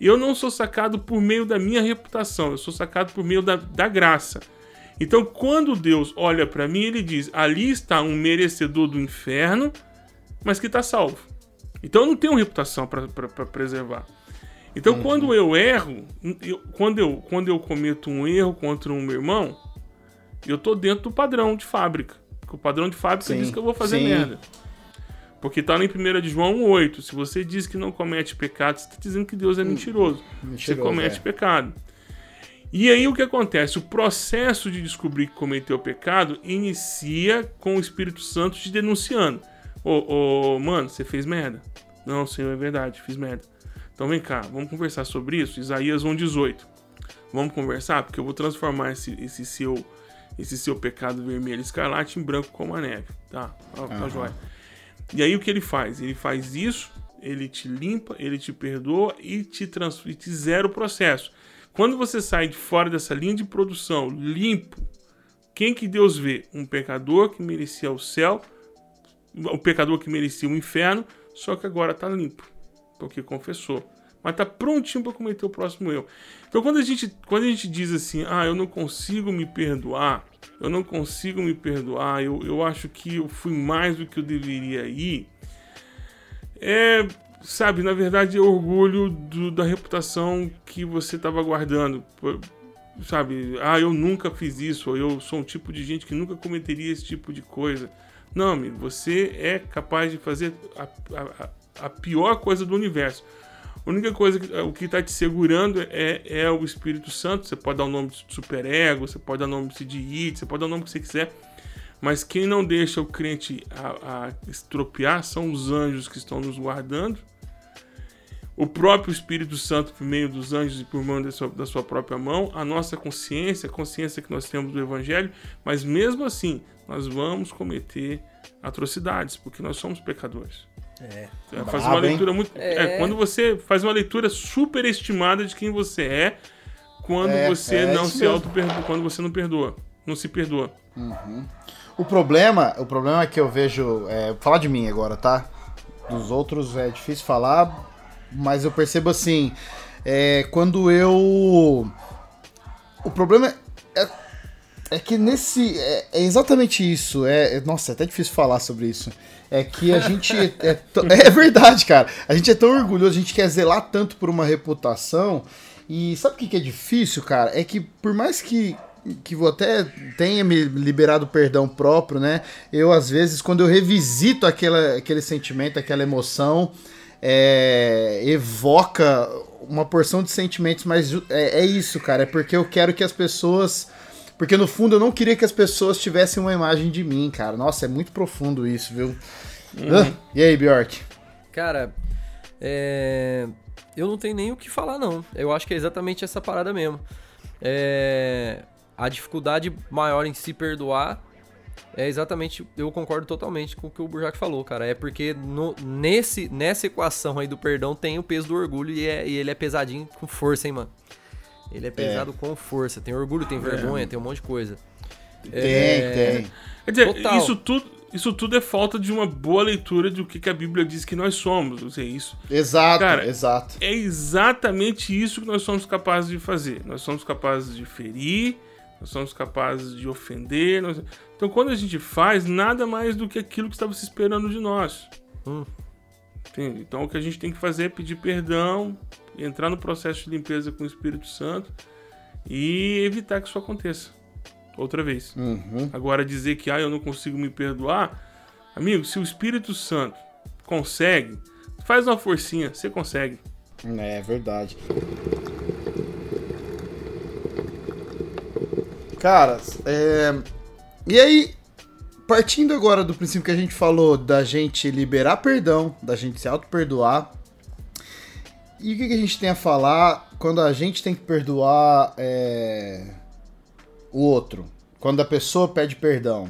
eu não sou sacado por meio da minha reputação, eu sou sacado por meio da, da graça. Então, quando Deus olha para mim, ele diz: ali está um merecedor do inferno, mas que está salvo. Então, eu não tenho reputação para preservar. Então, quando eu erro, eu- quando, eu, quando eu cometo um erro contra um meu irmão, eu tô dentro do padrão de fábrica. Porque o padrão de fábrica Sim, diz que eu vou fazer sim. merda. Porque tá lá em 1 de João 1,8. Se você diz que não comete pecado, você está dizendo que Deus é mentiroso. você mentiroso, comete é. pecado. E aí o que acontece? O processo de descobrir que cometeu pecado inicia com o Espírito Santo te denunciando. Ô, ô, mano, você fez merda. Não, senhor, é verdade, fiz merda. Então vem cá, vamos conversar sobre isso? Isaías 1,18. Vamos conversar? Porque eu vou transformar esse, esse seu esse seu pecado vermelho escarlate em branco como a neve. Tá, tá, tá joia. E aí o que ele faz? Ele faz isso, ele te limpa, ele te perdoa e te, trans, e te zera o processo. Quando você sai de fora dessa linha de produção limpo, quem que Deus vê? Um pecador que merecia o céu, o pecador que merecia o inferno, só que agora está limpo, porque confessou. Mas está prontinho para cometer o próximo erro. Então quando a, gente, quando a gente diz assim, ah, eu não consigo me perdoar, eu não consigo me perdoar, eu, eu acho que eu fui mais do que eu deveria ir, é, sabe, na verdade é orgulho do- da reputação que você estava guardando. Sabe, ah, eu nunca fiz isso, eu sou um tipo de gente que nunca cometeria esse tipo de coisa. Não, amigo, você é capaz de fazer a, a- a- pior coisa do universo. A única coisa, que, o que está te segurando é, é o Espírito Santo. Você pode dar o nome de superego, você pode dar o nome de it, você pode dar o nome que você quiser. Mas quem não deixa o crente a, a estropiar são os anjos que estão nos guardando. O próprio Espírito Santo por meio dos anjos e por mão da sua, da sua própria mão. A nossa consciência, a consciência que nós temos do Evangelho. Mas mesmo assim, nós vamos cometer atrocidades, porque nós somos pecadores. É. É, faz uma hein? leitura muito. É. É. quando você faz uma leitura superestimada de quem você é, quando É, você é não se auto quando você não perdoa, não se perdoa. O problema, o problema é que eu vejo. É, falar de mim agora, tá? Dos outros é difícil falar, mas eu percebo assim. É, quando eu. O problema é. É que nesse. É, é exatamente isso. É, é- nossa, é até difícil falar sobre isso. É que a gente. É, t- é verdade, cara. A gente é tão orgulhoso, a gente quer zelar tanto por uma reputação. E sabe o que, que é difícil, cara? É que por mais que. Que eu até tenha me liberado perdão próprio, né? Eu, às vezes, quando eu revisito aquela, aquele sentimento, aquela emoção, é, evoca uma porção de sentimentos, mas é, é isso, cara. É porque eu quero que as pessoas. Porque no fundo eu não queria que as pessoas tivessem uma imagem de mim, cara. Nossa, é muito profundo isso, viu? Ah, e aí, Bjork? Cara, é... eu não tenho nem o que falar, não. Eu acho que é exatamente essa parada mesmo. É... A dificuldade maior em se perdoar é exatamente. Eu concordo totalmente com o que o Burjac falou, cara. É porque no, nesse, nessa equação aí do perdão tem o peso do orgulho e, é- e ele é pesadinho com força, hein, mano? Ele é pesado com força. Tem orgulho, tem vergonha, tem um monte de coisa. Tem, É, tem. Quer dizer, Total. isso tudo, isso tudo é falta de uma boa leitura do que, que a Bíblia diz que nós somos. Ou seja, isso Exato, Cara, exato. é exatamente isso que nós somos capazes de fazer. Nós somos capazes de ferir, nós somos capazes de ofender. nós- Então, quando a gente faz, nada mais do que aquilo que estava se esperando de nós. Hum. Entende? Então, o que a gente tem que fazer é pedir perdão, entrar no processo de limpeza com o Espírito Santo e evitar que isso aconteça outra vez. Uhum. Agora, dizer que ah, eu não consigo me perdoar, amigo, se o Espírito Santo consegue, faz uma forcinha, você consegue. É verdade. Cara, é... e aí, partindo agora do princípio que a gente falou da gente liberar perdão, da gente se auto-perdoar, e o que, que a gente tem a falar quando a gente tem que perdoar é, o outro? Quando a pessoa pede perdão,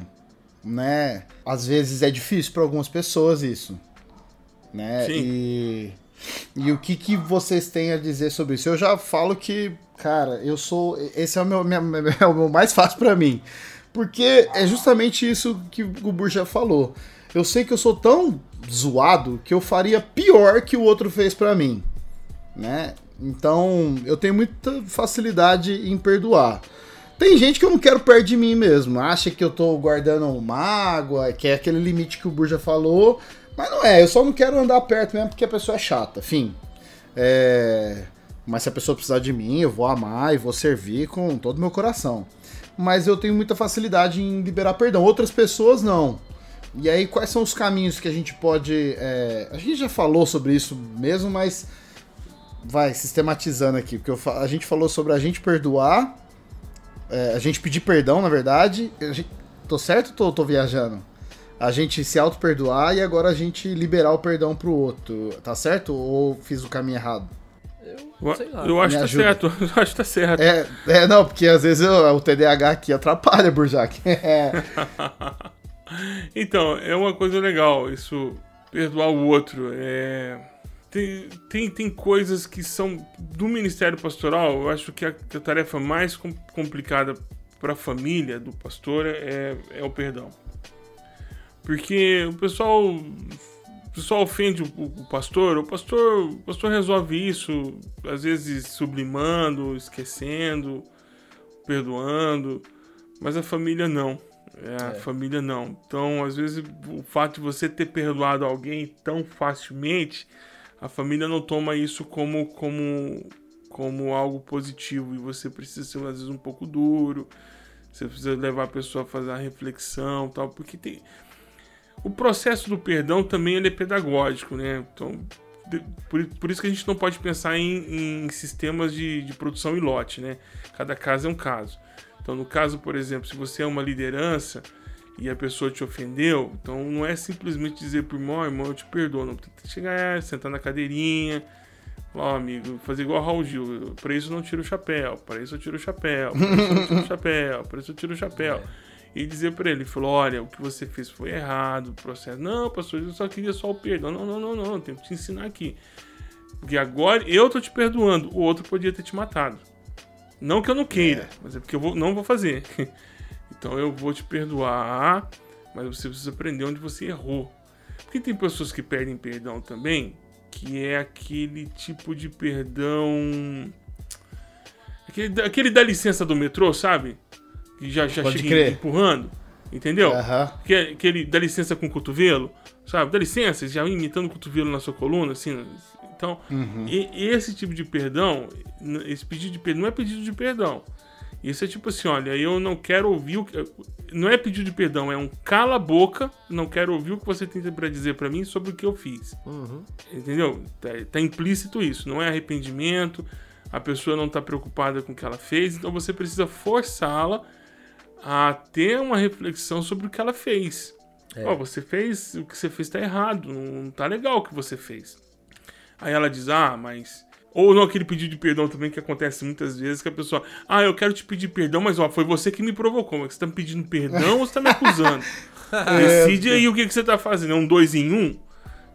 né? Às vezes é difícil para algumas pessoas isso, né? Sim. E, e o que, que vocês têm a dizer sobre isso? Eu já falo que, cara, eu sou. Esse é o meu, minha- é o meu mais fácil para mim. Porque é justamente isso que o Burja falou. Eu sei que eu sou tão zoado que eu faria pior que o outro fez pra mim, né? Então, eu tenho muita facilidade em perdoar. Tem gente que eu não quero perto de mim mesmo, acha que eu tô guardando mágoa, que é aquele limite que o Burja falou, mas não é, eu só não quero andar perto mesmo porque a pessoa é chata, fim. É... Mas se a pessoa precisar de mim, eu vou amar e vou servir com todo o meu coração. Mas eu tenho muita facilidade em liberar perdão. Outras pessoas não. E aí, quais são os caminhos que a gente pode. é, A gente já falou sobre isso mesmo, mas. Vai, sistematizando aqui. Porque eu a gente falou sobre a gente perdoar. é, a gente pedir perdão, na verdade. A gente- Tô certo ou tô, tô viajando? A gente se auto-perdoar e agora a gente liberar o perdão pro outro. Tá certo? Ou fiz o caminho errado? Eu sei lá. Eu acho que tá ajuda. certo, eu acho que tá certo. É, é não, porque às vezes eu- o TDAH aqui atrapalha, Burjac. É. Então, é uma coisa legal isso, perdoar o outro. É... Tem, tem, tem coisas que são do Ministério Pastoral, eu acho que a, que a tarefa mais com- complicada para a família do pastor é, é o perdão. Porque o pessoal, o pessoal ofende o, o pastor, o pastor, o pastor resolve isso, às vezes sublimando, esquecendo, perdoando, mas a família não. É, a família não. Então, às vezes, o fato de você ter perdoado alguém tão facilmente, a família não toma isso como, como, como algo positivo. E você precisa ser, às vezes, um pouco duro. Você precisa levar a pessoa a fazer uma reflexão tal. Porque tem. O processo do perdão também ele é pedagógico, né? Então, por, por isso que a gente não pode pensar em, em sistemas de, de produção e lote, né? Cada caso é um caso. Então, no caso, por exemplo, se você é uma liderança e a pessoa te ofendeu, então não é simplesmente dizer pro irmão, "Ó, irmão, eu te perdoo. Não, tem que chegar, sentar na cadeirinha, falar, ó, amigo, fazer igual Raul Gil. Pra isso eu não tiro o chapéu, pra isso eu tiro o chapéu, pra isso eu tiro o chapéu, pra isso eu tiro o chapéu. E dizer pra ele, falou, olha, o que você fez foi errado, o processo. Não, pastor, eu só queria só o perdão. Não, não, não, não, tenho que te ensinar aqui. Porque agora eu tô te perdoando, o outro podia ter te matado. Não que eu não queira, mas é porque eu vou- não vou fazer. Então eu vou te perdoar, mas você precisa aprender onde você errou. Porque tem pessoas que perdem perdão também, que é aquele tipo de perdão. Aquele, aquele da licença do metrô, sabe? que já, já Pode chega crer. empurrando, entendeu? Aham. Que, que ele dá licença com o cotovelo, sabe? Dá licença, já imitando o cotovelo na sua coluna, assim. Então, Uhum. e, esse tipo de perdão, esse pedido de perdão não é pedido de perdão. Isso é tipo assim, olha, eu não quero ouvir o que. Não é pedido de perdão, é um cala a boca, não quero ouvir o que você tem pra dizer pra mim sobre o que eu fiz. Uhum. Entendeu? Tá, tá implícito isso, não é arrependimento, a pessoa não tá preocupada com o que ela fez, então você precisa forçá-la a ter uma reflexão sobre o que ela fez. Ó, você fez, o que você fez tá errado, não tá legal o que você fez. Aí ela diz, ah, mas. Ou não aquele pedido de perdão também que acontece muitas vezes, que a pessoa, ah, eu quero te pedir perdão, mas ó, foi você que me provocou. Mas você tá me pedindo perdão ou você tá me acusando? Decide aí o que, que você tá fazendo. É um dois em um?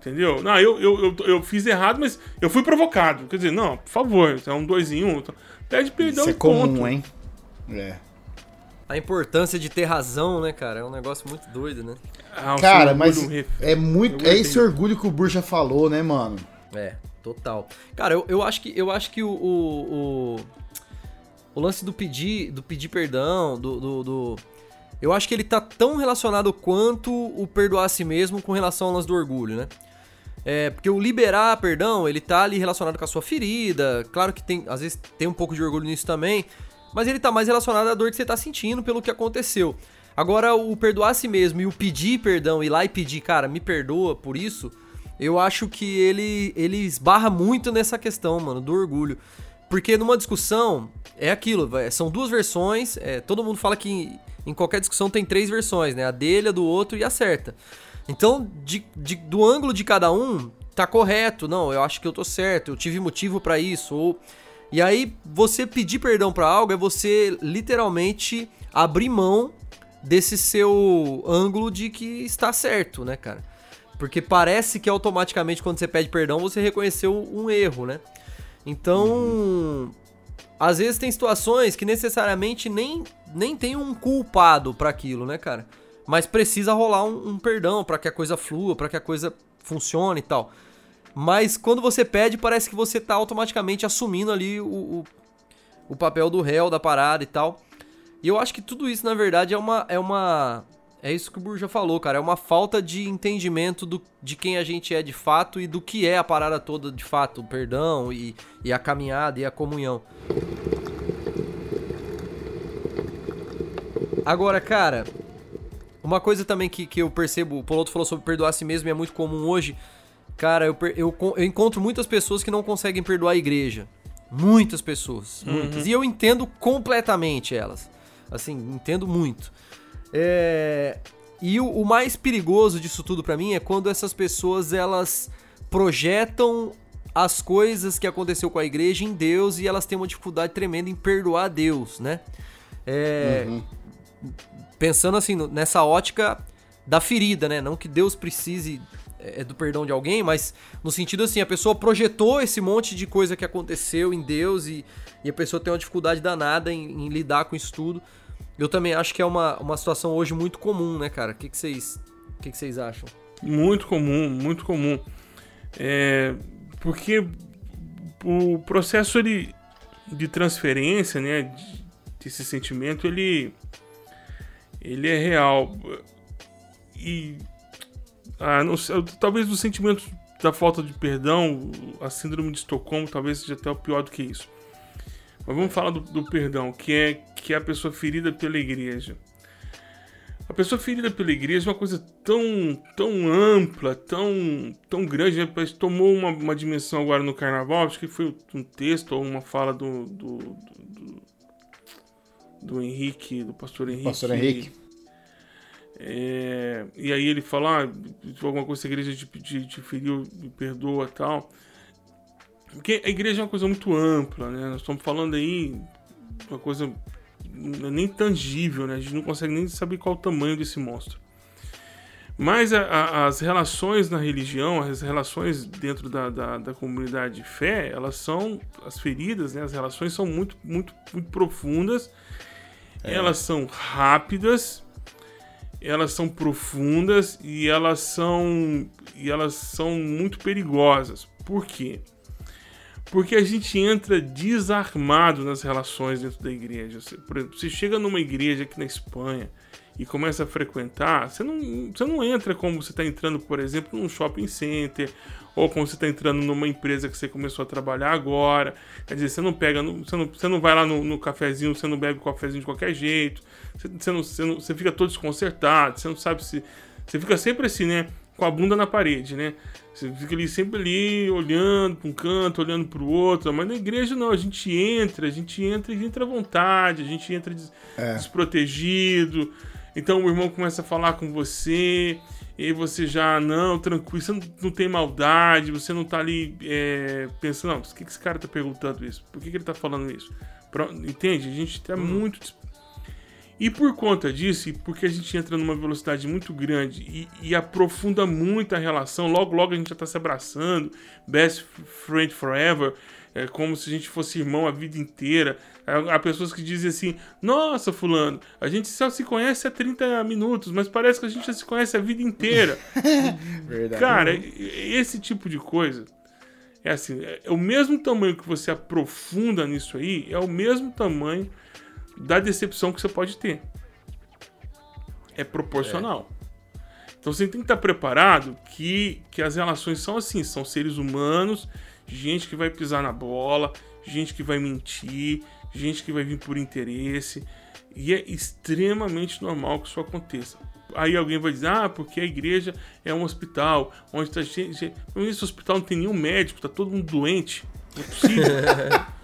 Entendeu? Não, eu, eu, eu, eu fiz errado, mas eu fui provocado. Quer dizer, não, por favor, é um dois em um. Então, Pede perdão Isso é e ponto. comum, hein? É. A importância de ter razão, né, cara? É um negócio muito doido, né? Ah, Cara, mas ref- é muito. Eu É esse orgulho que o Burja falou, né, mano? É, total. Cara, eu, eu acho que eu acho que o, o, o, o lance do pedir, do pedir perdão, do, do, do- Eu acho que ele tá tão relacionado quanto o perdoar a si mesmo com relação ao lance do orgulho, né? É, porque o liberar perdão, ele tá ali relacionado com a sua ferida. Claro que tem, às vezes tem um pouco de orgulho nisso também, mas ele tá mais relacionado à dor que você tá sentindo pelo que aconteceu. Agora, o perdoar a si mesmo e o pedir perdão, ir lá e pedir, cara, me perdoa por isso, eu acho que ele, ele esbarra muito nessa questão, mano, do orgulho. Porque numa discussão, é aquilo, são duas versões, é, todo mundo fala que em, em qualquer discussão tem três versões, né? A dele, a do outro e a certa. Então, de- de- do ângulo de cada um, tá correto, não, eu acho que eu tô certo, eu tive motivo pra isso, ou... E aí, você pedir perdão pra algo é você literalmente abrir mão desse seu ângulo de que está certo, né, cara? Porque parece que automaticamente quando você pede perdão, você reconheceu um erro, né? Então, às vezes tem situações que necessariamente nem, nem tem um culpado pra aquilo, né, cara? Mas precisa rolar um, um perdão pra que a coisa flua, pra que a coisa funcione e tal. Mas quando você pede, parece que você tá automaticamente assumindo ali o, o, o papel do réu da parada e tal. E eu acho que tudo isso, na verdade, é uma. É uma. É isso que o Burja falou, cara. É uma falta de entendimento do, de quem a gente é de fato e do que é a parada toda de fato. O perdão e, e a caminhada e a comunhão. Agora, cara, uma coisa também que, que eu percebo, o Poloto falou sobre perdoar a si mesmo e é muito comum hoje. Cara, eu, eu, eu encontro muitas pessoas que não conseguem perdoar a igreja. Muitas pessoas, muitas. E eu entendo completamente elas. Assim, entendo muito. É, E o, o mais perigoso disso tudo pra mim é quando essas pessoas elas projetam as coisas que aconteceu com a igreja em Deus e elas têm uma dificuldade tremenda em perdoar Deus, né? É, Pensando assim, nessa ótica da ferida, né? Não que Deus precise é, do perdão de alguém, mas no sentido assim, a pessoa projetou esse monte de coisa que aconteceu em Deus e, e a pessoa tem uma dificuldade danada em, em lidar com isso tudo. Eu também acho que é uma, uma situação hoje muito comum, né, cara? O que, vocês que, que vocês acham? Muito comum, muito comum. É, porque o processo ele, de transferência, né, de- desse sentimento, ele, ele é real. E ah, não talvez o sentimento da falta de perdão, a síndrome de Estocolmo, talvez seja até o pior do que isso. Mas vamos falar do, do perdão, que é, que é a pessoa ferida pela igreja. A pessoa ferida pela igreja é uma coisa tão, tão ampla, tão, tão grande, né? Tomou uma, uma dimensão agora no carnaval, acho que foi um texto ou uma fala do, do, do, do- Henrique, do pastor Henrique. Pastor Henrique. É, e aí ele fala, ah, alguma coisa a igreja te, te, te feriu, me perdoa tal. Porque a igreja é uma coisa muito ampla, né? Nós estamos falando aí de uma coisa nem tangível, né? A gente não consegue nem saber qual o tamanho desse monstro. Mas a- a- as relações na religião, as relações dentro da, da, da comunidade de fé, elas são, as feridas, né? As relações são muito, muito, muito profundas. Elas são rápidas, elas são profundas e elas são e elas são muito perigosas. Por quê? Porque a gente entra desarmado nas relações dentro da igreja. Você, por exemplo, você chega numa igreja aqui na Espanha e começa a frequentar, você não, você não entra como você está entrando, por exemplo, num shopping center ou como você está entrando numa empresa que você começou a trabalhar agora. Quer dizer, você não pega, você não, você não vai lá no, no cafezinho, você não bebe cafezinho de qualquer jeito, você, você, não, você, não, você fica todo desconcertado, você não sabe se. Você fica sempre assim, né? Com a bunda na parede, né? Você fica ali sempre ali, olhando para um canto, olhando para o outro. Mas na igreja não, a gente entra, a gente entra e entra à vontade, a gente entra des É. desprotegido. Então o irmão começa a falar com você, e você já, não, tranquilo, você não, não tem maldade, você não tá ali é, pensando, não, por que, que esse cara tá perguntando isso? Por que, que ele tá falando isso? Entende? A gente tá muito. E por conta disso, e porque a gente entra numa velocidade muito grande e, e aprofunda muito a relação, logo logo a gente já tá se abraçando, best friend forever, é como se a gente fosse irmão a vida inteira. Há pessoas que dizem assim: Nossa, Fulano, a gente só se conhece há 30 minutos, mas parece que a gente já se conhece a vida inteira. Verdade. Cara, esse tipo de coisa é assim: é o mesmo tamanho que você aprofunda nisso aí, é o mesmo tamanho da decepção que você pode ter. É proporcional. Então você tem que estar preparado que, que as relações são assim, são seres humanos, gente que vai pisar na bola, gente que vai mentir, gente que vai vir por interesse. E é extremamente normal que isso aconteça. Aí alguém vai dizer, ah, porque a igreja é um hospital, onde tá gente. gente- Esse hospital não tem nenhum médico, tá todo mundo doente. Não é possível.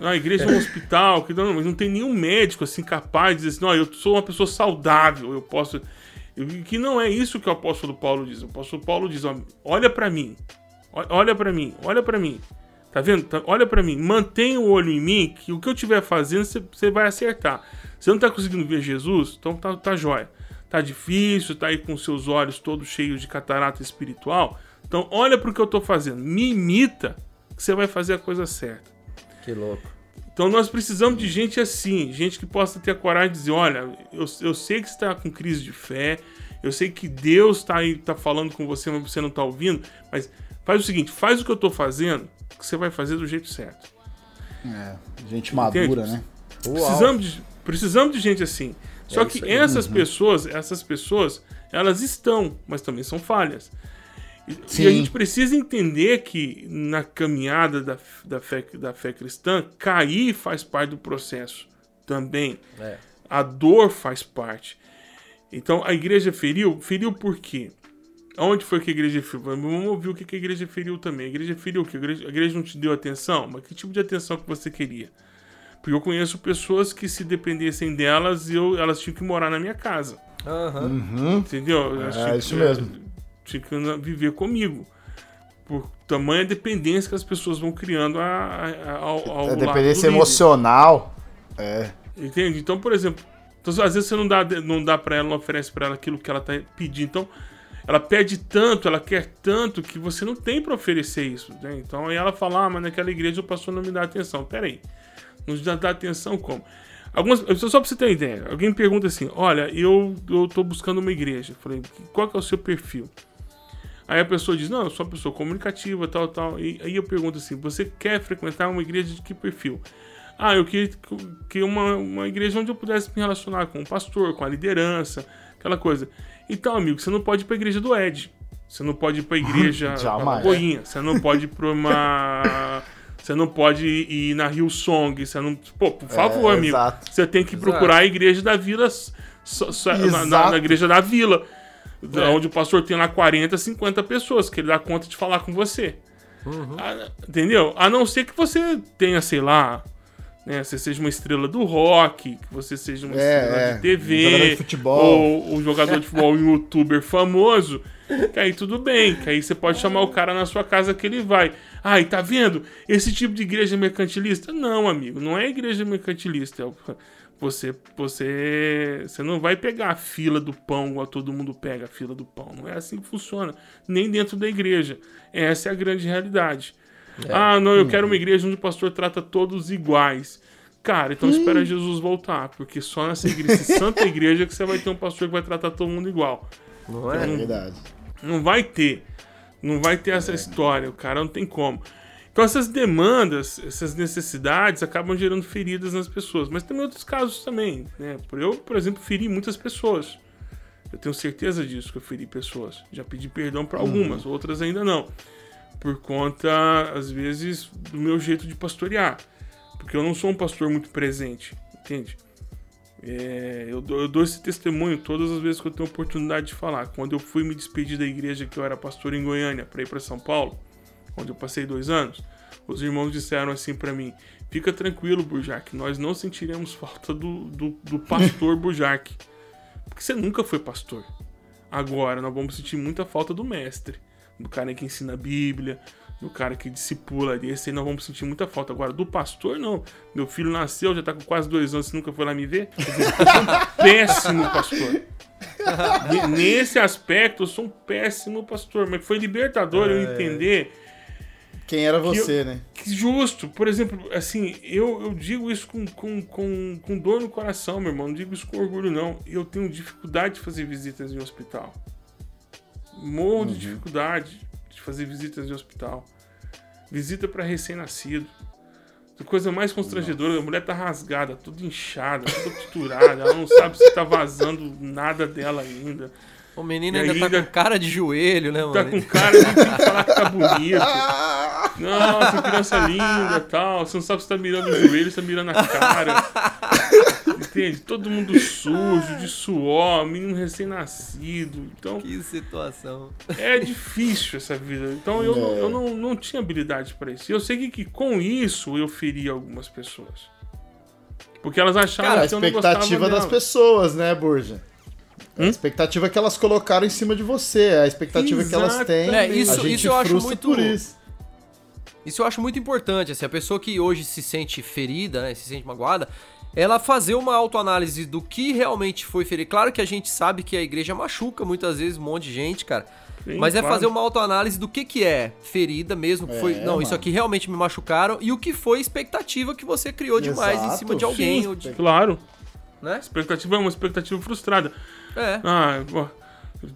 A igreja é um hospital, que não, mas não tem nenhum médico assim capaz de dizer assim, não, eu sou uma pessoa saudável, eu posso. Que não é isso que o apóstolo Paulo diz. O apóstolo Paulo diz: olha pra mim, olha pra mim, olha pra mim. Tá vendo? Tá- olha pra mim, mantenha o olho em mim, que o que eu estiver fazendo você vai acertar. Você não tá conseguindo ver Jesus? Então tá, tá jóia. Tá difícil, tá aí com seus olhos todos cheios de catarata espiritual. Então olha pro que eu tô fazendo, me imita, que você vai fazer a coisa certa. Que louco. Então nós precisamos de gente assim, gente que possa ter a coragem de dizer, olha, eu, eu sei que você está com crise de fé, eu sei que Deus está aí, tá falando com você, mas você não está ouvindo, mas faz o seguinte, faz o que eu estou fazendo, que você vai fazer do jeito certo. É, gente madura, né? Precisamos de, precisamos de gente assim. Só É que essas pessoas, essas pessoas, elas estão, mas também são falhas. E, Sim. e a gente precisa entender que na caminhada da, da, fé, da fé cristã, cair faz parte do processo também. É. A dor faz parte. Então a igreja feriu. Feriu por quê? Onde foi que a igreja feriu? Vamos ouvir o que que a igreja feriu também. A igreja feriu o quê? A igreja, a igreja não te deu atenção? Mas que tipo de atenção que você queria? Porque eu conheço pessoas que se dependessem delas, eu, elas tinham que morar na minha casa. Aham. Entendeu? É, tinham isso que- mesmo. Que na- viver comigo. Por tamanha dependência que as pessoas vão criando a, a, a- ao, ao É lado dependência emocional. É. Entende? Então, por exemplo, então, às vezes você não dá, não dá para ela, não oferece para ela aquilo que ela tá pedindo. Então, ela pede tanto, ela quer tanto que você não tem para oferecer isso. Né? Então, aí ela fala: ah, mas naquela igreja o pastor não me dá atenção. Pera aí, não dá, dá atenção como? Algumas, só pra você ter uma ideia, alguém me pergunta assim: olha, eu, eu tô buscando uma igreja. Eu falei: qual que é o seu perfil? Aí a pessoa diz: Não, eu sou uma pessoa comunicativa, tal, tal. E aí eu pergunto assim: Você quer frequentar uma igreja de que perfil? Ah, eu queria que uma, uma igreja onde eu pudesse me relacionar com o pastor, com a liderança, aquela coisa. Então, amigo, você não pode ir pra igreja do Ed. Você não pode ir pra igreja Jamais. Lagoinha. Você não pode ir pra uma. Você não pode ir na Rio Song. Você não. Pô, por favor, É, amigo. exato. Você tem que Exato. procurar a igreja da vila. só- só- na- na, na igreja da vila. É. Onde o pastor tem lá 40, 50 pessoas, que ele dá conta de falar com você. Uhum. Ah, entendeu? A não ser que você tenha, sei lá, né, você seja uma estrela do rock, que você seja uma É, estrela é, de TV, jogador de futebol. ou um jogador de futebol, um youtuber famoso, que aí tudo bem, que aí você pode chamar o cara na sua casa que ele vai. Ai, tá vendo? Esse tipo de igreja mercantilista? Não, amigo, não é igreja mercantilista. é o- Você, você, você não vai pegar a fila do pão igual todo mundo pega a fila do pão. Não é assim que funciona. Nem dentro da igreja. Essa é a grande realidade. Ah, não, eu quero uma igreja onde o pastor trata todos iguais. Cara, então espera Jesus voltar, porque só nessa igreja, santa igreja que você vai ter um pastor que vai tratar todo mundo igual. Não É é? verdade. Não vai ter. Não vai ter essa história, o cara não tem como. Então essas demandas, essas necessidades acabam gerando feridas nas pessoas. Mas tem outros casos também, né? Eu, por exemplo, feri muitas pessoas. Eu tenho certeza disso que eu feri pessoas. Já pedi perdão para algumas, outras ainda não. Por conta, às vezes, do meu jeito de pastorear. Porque eu não sou um pastor muito presente, entende? É, eu, dou, eu, dou, esse testemunho todas as vezes que eu tenho oportunidade de falar. Quando eu fui me despedir da igreja que eu era pastor em Goiânia para ir para São Paulo, onde eu passei dois anos, os irmãos disseram assim para mim: Fica tranquilo, Burjac, nós não sentiremos falta do, do, do pastor Burjac. Porque você nunca foi pastor. Agora nós vamos sentir muita falta do mestre, do cara que ensina a Bíblia, do cara que discipula desse aí nós vamos sentir muita falta. Agora, do pastor, não. Meu filho nasceu, já tá com quase dois anos, você nunca foi lá me ver. eu sou um péssimo pastor. Nesse aspecto, eu sou um péssimo pastor. Mas foi libertador é, eu entender. Quem era você, eu, né? Que justo. Por exemplo, assim, eu, eu digo isso com, com, com, com dor no coração, meu irmão. Não digo isso com orgulho, não. Eu tenho dificuldade de fazer visitas em hospital. Morro uhum. de dificuldade de fazer visitas em hospital visita para recém-nascido. A coisa mais constrangedora, Nossa. a mulher tá rasgada, toda inchada, toda costurada, ela não sabe se tá vazando nada dela ainda. O menino ainda, ainda tá com cara de joelho, né, mano? Tá com cara de tem que falar que tá bonito. Nossa, criança linda tal. Você não sabe se tá mirando o joelho, se tá mirando a cara. Entende? Todo mundo sujo, de suor, menino recém-nascido. Então, que situação. É difícil essa vida. Então eu, é. eu não, não tinha habilidade para isso. E eu sei que, que com isso eu feri algumas pessoas. Porque elas achavam Cara, que eu não gostava A expectativa das pessoas, né, Burja? Hum? A expectativa que elas colocaram em cima de você, a expectativa Exato. que elas têm. É, isso, a gente isso eu acho muito. Por isso. isso eu acho muito importante. Assim, a pessoa que hoje se sente ferida, né, se sente magoada, ela fazer uma autoanálise do que realmente foi ferir. Claro que a gente sabe que a igreja machuca muitas vezes um monte de gente, cara. Sim, mas é claro. fazer uma autoanálise do que, que é ferida mesmo, que foi, é, não, mano. isso aqui realmente me machucaram, e o que foi expectativa que você criou demais Exato. em cima de alguém. Sim, de... Claro. Né? Expectativa é uma expectativa frustrada. É. Ah,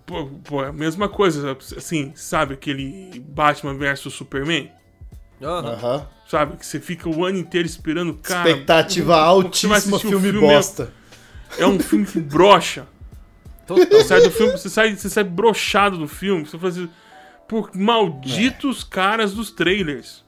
pô, pô, a mesma coisa, assim, sabe aquele Batman versus Superman? Aham. Uhum. Sabe? Que você fica o ano inteiro esperando, cara. Expectativa altíssima, filme, filme bosta. É, é um filme que brocha. Você sai do filme, você sai, você sai brochado do filme. Você faz assim, por malditos é. caras dos trailers.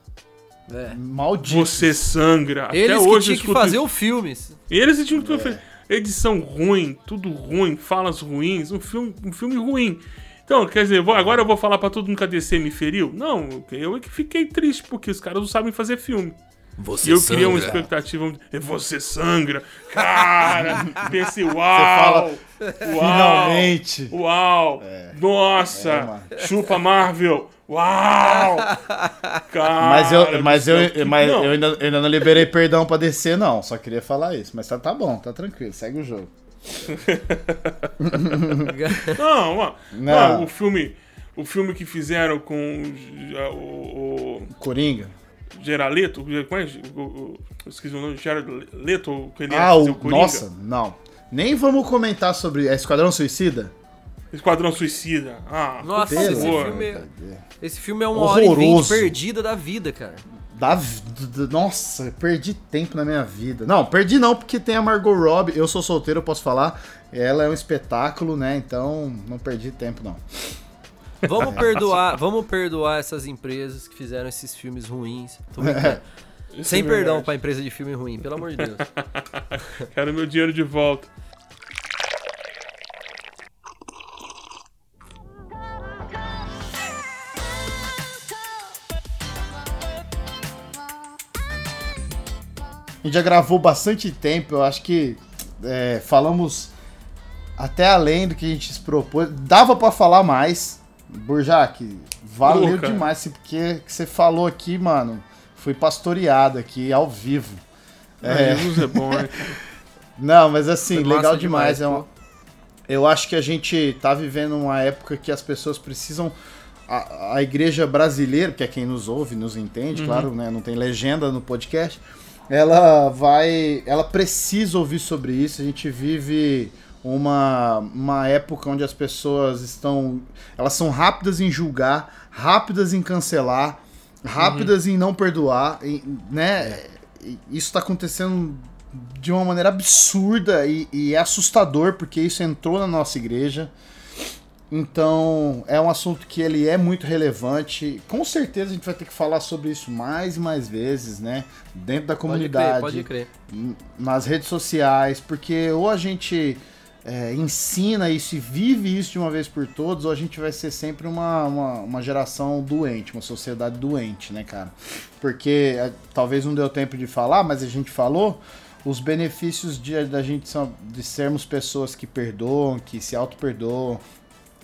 É. Maldito. Você sangra. Eles Até hoje que tinham que fazer o filme. Eles tinham que fazer. Edição ruim, tudo ruim, falas ruins, um filme, um filme ruim. Então, quer dizer, agora eu vou falar para todo mundo que a DC me feriu? Não, eu é que fiquei triste, porque os caras não sabem fazer filme. Você e eu sangra. criei uma expectativa. Você sangra. Cara, pensei, uau! Fala, uau! Finalmente! Uau! É, nossa! É, chupa Marvel! Uau! Cara, mas eu, mas eu, que... mas eu ainda, eu ainda não liberei perdão pra descer, não. Só queria falar isso. Mas tá, tá bom, tá tranquilo. Segue o jogo. não, ó, não. o filme, o filme que fizeram com o, o, Coringa. Geraleto, como é? Esqueci o nome, Geraleto, que ele ah, o, o Nossa, não. Nem vamos comentar sobre a Esquadrão Suicida. Esquadrão Suicida. Ah, Nossa, esse filme, é, esse filme é uma Horroroso. hora e perdida da vida, cara. Da, nossa, perdi tempo na minha vida. Não, perdi não, porque tem a Margot Robbie. Eu sou solteiro, eu posso falar. Ela é um espetáculo, né? Então, não perdi tempo, não. Vamos perdoar, vamos perdoar essas empresas que fizeram esses filmes ruins. É. Sem é perdão pra empresa de filme ruim, pelo amor de Deus. Quero meu dinheiro de volta. A gente já gravou bastante tempo, eu acho que é, falamos até além do que a gente se propôs. Dava para falar mais. Burjac, valeu Luca. demais, porque que você falou aqui, mano. Fui pastoreado aqui ao vivo. É, é bom, né? Não, mas assim, legal demais. demais é uma... Eu acho que a gente tá vivendo uma época que as pessoas precisam. A, a igreja brasileira, que é quem nos ouve, nos entende, uhum. claro, né? Não tem legenda no podcast ela vai. Ela precisa ouvir sobre isso. A gente vive uma, uma época onde as pessoas estão. Elas são rápidas em julgar, rápidas em cancelar. rápidas em não perdoar, e, né? Isso tá acontecendo de uma maneira absurda e, e é assustador porque isso entrou na nossa igreja. Então, é um assunto que ele é muito relevante. Com certeza a gente vai ter que falar sobre isso mais e mais vezes, né? Dentro da comunidade, Pode crer, pode crer. nas redes sociais, porque ou a gente é, ensina isso e vive isso de uma vez por todas, ou a gente vai ser sempre uma, uma, uma geração doente, uma sociedade doente, né, cara? Porque é, talvez não deu tempo de falar, mas a gente falou. Os benefícios de, da gente são, de sermos pessoas que perdoam, que se auto-perdoam,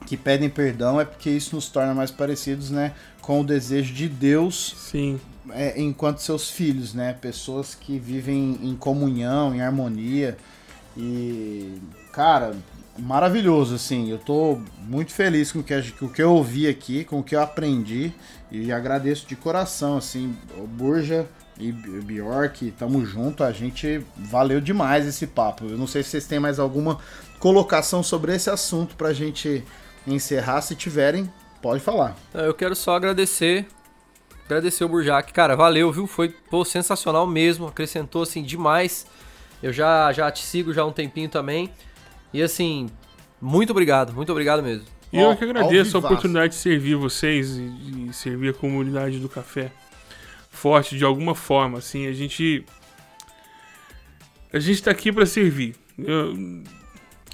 que pedem perdão, é porque isso nos torna mais parecidos, né, com o desejo de Deus Sim. é, enquanto seus filhos, né? Pessoas que vivem em comunhão, em harmonia. E, cara, maravilhoso, assim. Eu tô muito feliz com o que, com o que eu ouvi aqui, com o que eu aprendi. E agradeço de coração, assim, Burja e Bjork, tamo junto. A gente valeu demais esse papo. Eu não sei se vocês têm mais alguma colocação sobre esse assunto pra gente encerrar. Se tiverem, pode falar. Eu quero só agradecer. Agradecer o Burjac. Cara, valeu, viu? Foi pô, sensacional mesmo. Acrescentou, assim, demais. Eu já, já te sigo já há um tempinho também. E, assim, muito obrigado. Muito obrigado mesmo. E eu que agradeço a oportunidade de servir vocês e de servir a comunidade do café forte de alguma forma, assim, a gente a gente tá aqui para servir. Eu-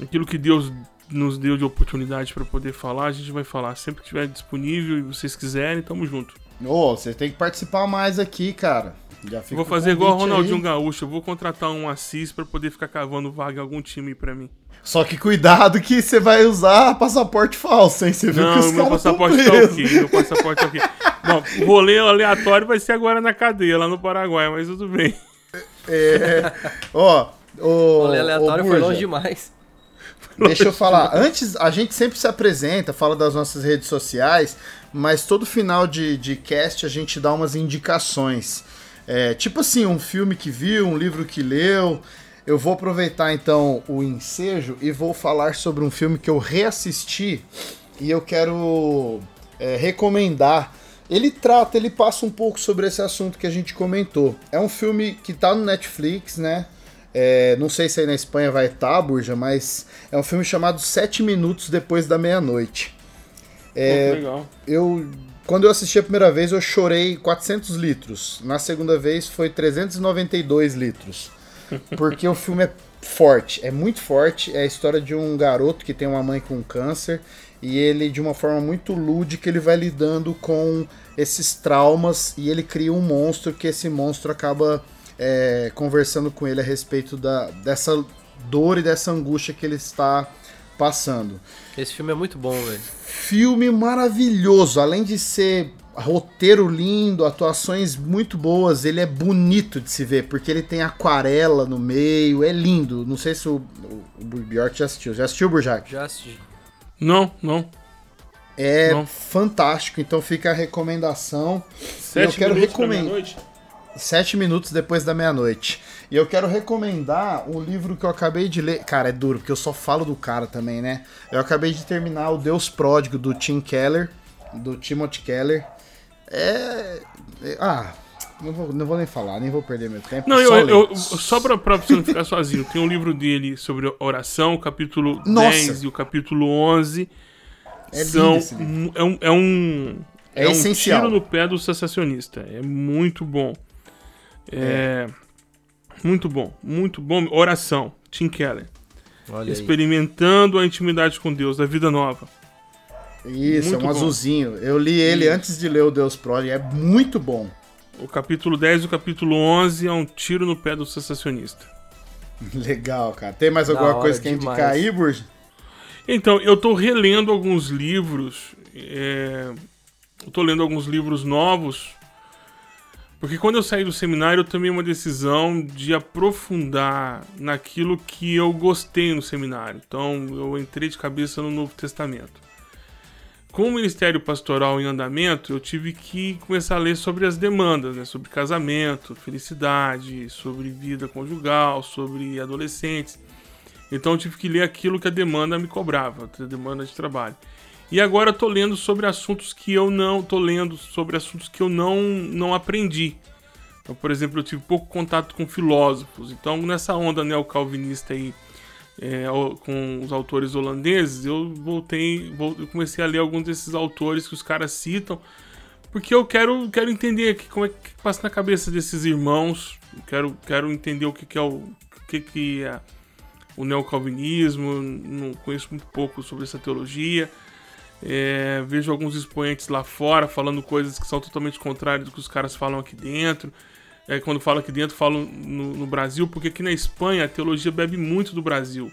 aquilo que Deus nos deu de oportunidade para poder falar, a gente vai falar sempre que estiver disponível e vocês quiserem, tamo junto. Ô, você tem que participar mais aqui, cara. Já fica vou o fazer igual o Ronaldinho aí. Gaúcho, eu vou contratar um Assis para poder ficar cavando vaga em algum time para mim. Só que cuidado que você vai usar passaporte falso, hein? Você viu que Não, os meu passaporte tá ok. Meu passaporte tá ok. Não, o rolê aleatório vai ser agora na cadeia, lá no Paraguai, mas tudo bem. É, ó, o, Olha, aleatório ô, foi longe demais. Deixa eu falar. Antes, a gente sempre se apresenta, fala das nossas redes sociais, mas todo final de, de cast a gente dá umas indicações. É, tipo assim, um filme que viu, um livro que leu. Eu vou aproveitar então o ensejo e vou falar sobre um filme que eu reassisti e eu quero é, recomendar. Ele trata, ele passa um pouco sobre esse assunto que a gente comentou. É um filme que tá no Netflix, né? É, não sei se aí na Espanha vai estar, Burja, mas é um filme chamado Sete Minutos Depois da Meia-Noite. É... legal. Eu, quando eu assisti a primeira vez, eu chorei 400 litros. Na segunda vez foi 392 litros. Porque o filme é forte, é muito forte. É a história de um garoto que tem uma mãe com câncer e ele, de uma forma muito lúdica, ele vai lidando com esses traumas e ele cria um monstro que esse monstro acaba é, conversando com ele a respeito da, dessa dor e dessa angústia que ele está passando. Esse filme é muito bom, velho. Filme maravilhoso, além de ser roteiro lindo, atuações muito boas, ele é bonito de se ver, porque ele tem aquarela no meio, é lindo. Não sei se o, o, o Bjork já assistiu. Já assistiu, Burjac? Já assisti. Não, não. É Não. fantástico, então fica a recomendação. Sete quero minutos pra recomendar- meia-noite? Sete minutos depois da meia-noite. E eu quero recomendar um livro que eu acabei de ler. Cara, é duro, porque eu só falo do cara também, né? Eu acabei de terminar O Deus Pródigo, do Tim Keller, do Timothy Keller. É. é- ah, não vou, não vou nem falar, nem vou perder meu tempo. Não, só eu, eu, só pra, pra você não ficar sozinho, tem um livro dele sobre oração, o capítulo Nossa! 10 e o capítulo 11. É são, é um, é um, É um essencial. tiro no pé do sensacionista. É muito bom. É, Muito bom, muito bom. Oração, Tim Keller. Olha aí. Experimentando a intimidade com Deus, a vida nova. Isso, muito é um bom. azulzinho. Eu li ele antes de ler O Deus Pródigo, é muito bom. O capítulo 10 e o capítulo 11 é um tiro no pé do sensacionista. Legal, cara. Tem mais alguma hora, coisa que demais. indicar aí, Burja? Então, eu tô relendo alguns livros. é, Eu tô lendo alguns livros novos. Porque quando eu saí do seminário, eu tomei uma decisão de aprofundar naquilo que eu gostei no seminário. Então, eu entrei de cabeça no Novo Testamento. Com o ministério pastoral em andamento, eu tive que começar a ler sobre as demandas, né? sobre casamento, felicidade, sobre vida conjugal, sobre adolescentes. Então eu tive que ler aquilo que a demanda me cobrava, a demanda de trabalho. E agora eu tô lendo sobre assuntos que eu não tô lendo sobre assuntos que eu não não aprendi. Então, por exemplo, eu tive pouco contato com filósofos. Então, nessa onda neocalvinista aí, é, com os autores holandeses, eu voltei, vol- eu comecei a ler alguns desses autores que os caras citam, porque eu quero, quero entender que, como é que passa na cabeça desses irmãos. Eu Quero, quero entender o que, que é o, o que, que é o neocalvinismo. Não conheço muito pouco sobre essa teologia. É, vejo alguns expoentes lá fora falando coisas que são totalmente contrárias do que os caras falam aqui dentro. É, quando falo aqui dentro, falo no, no Brasil, porque aqui na Espanha a teologia bebe muito do Brasil.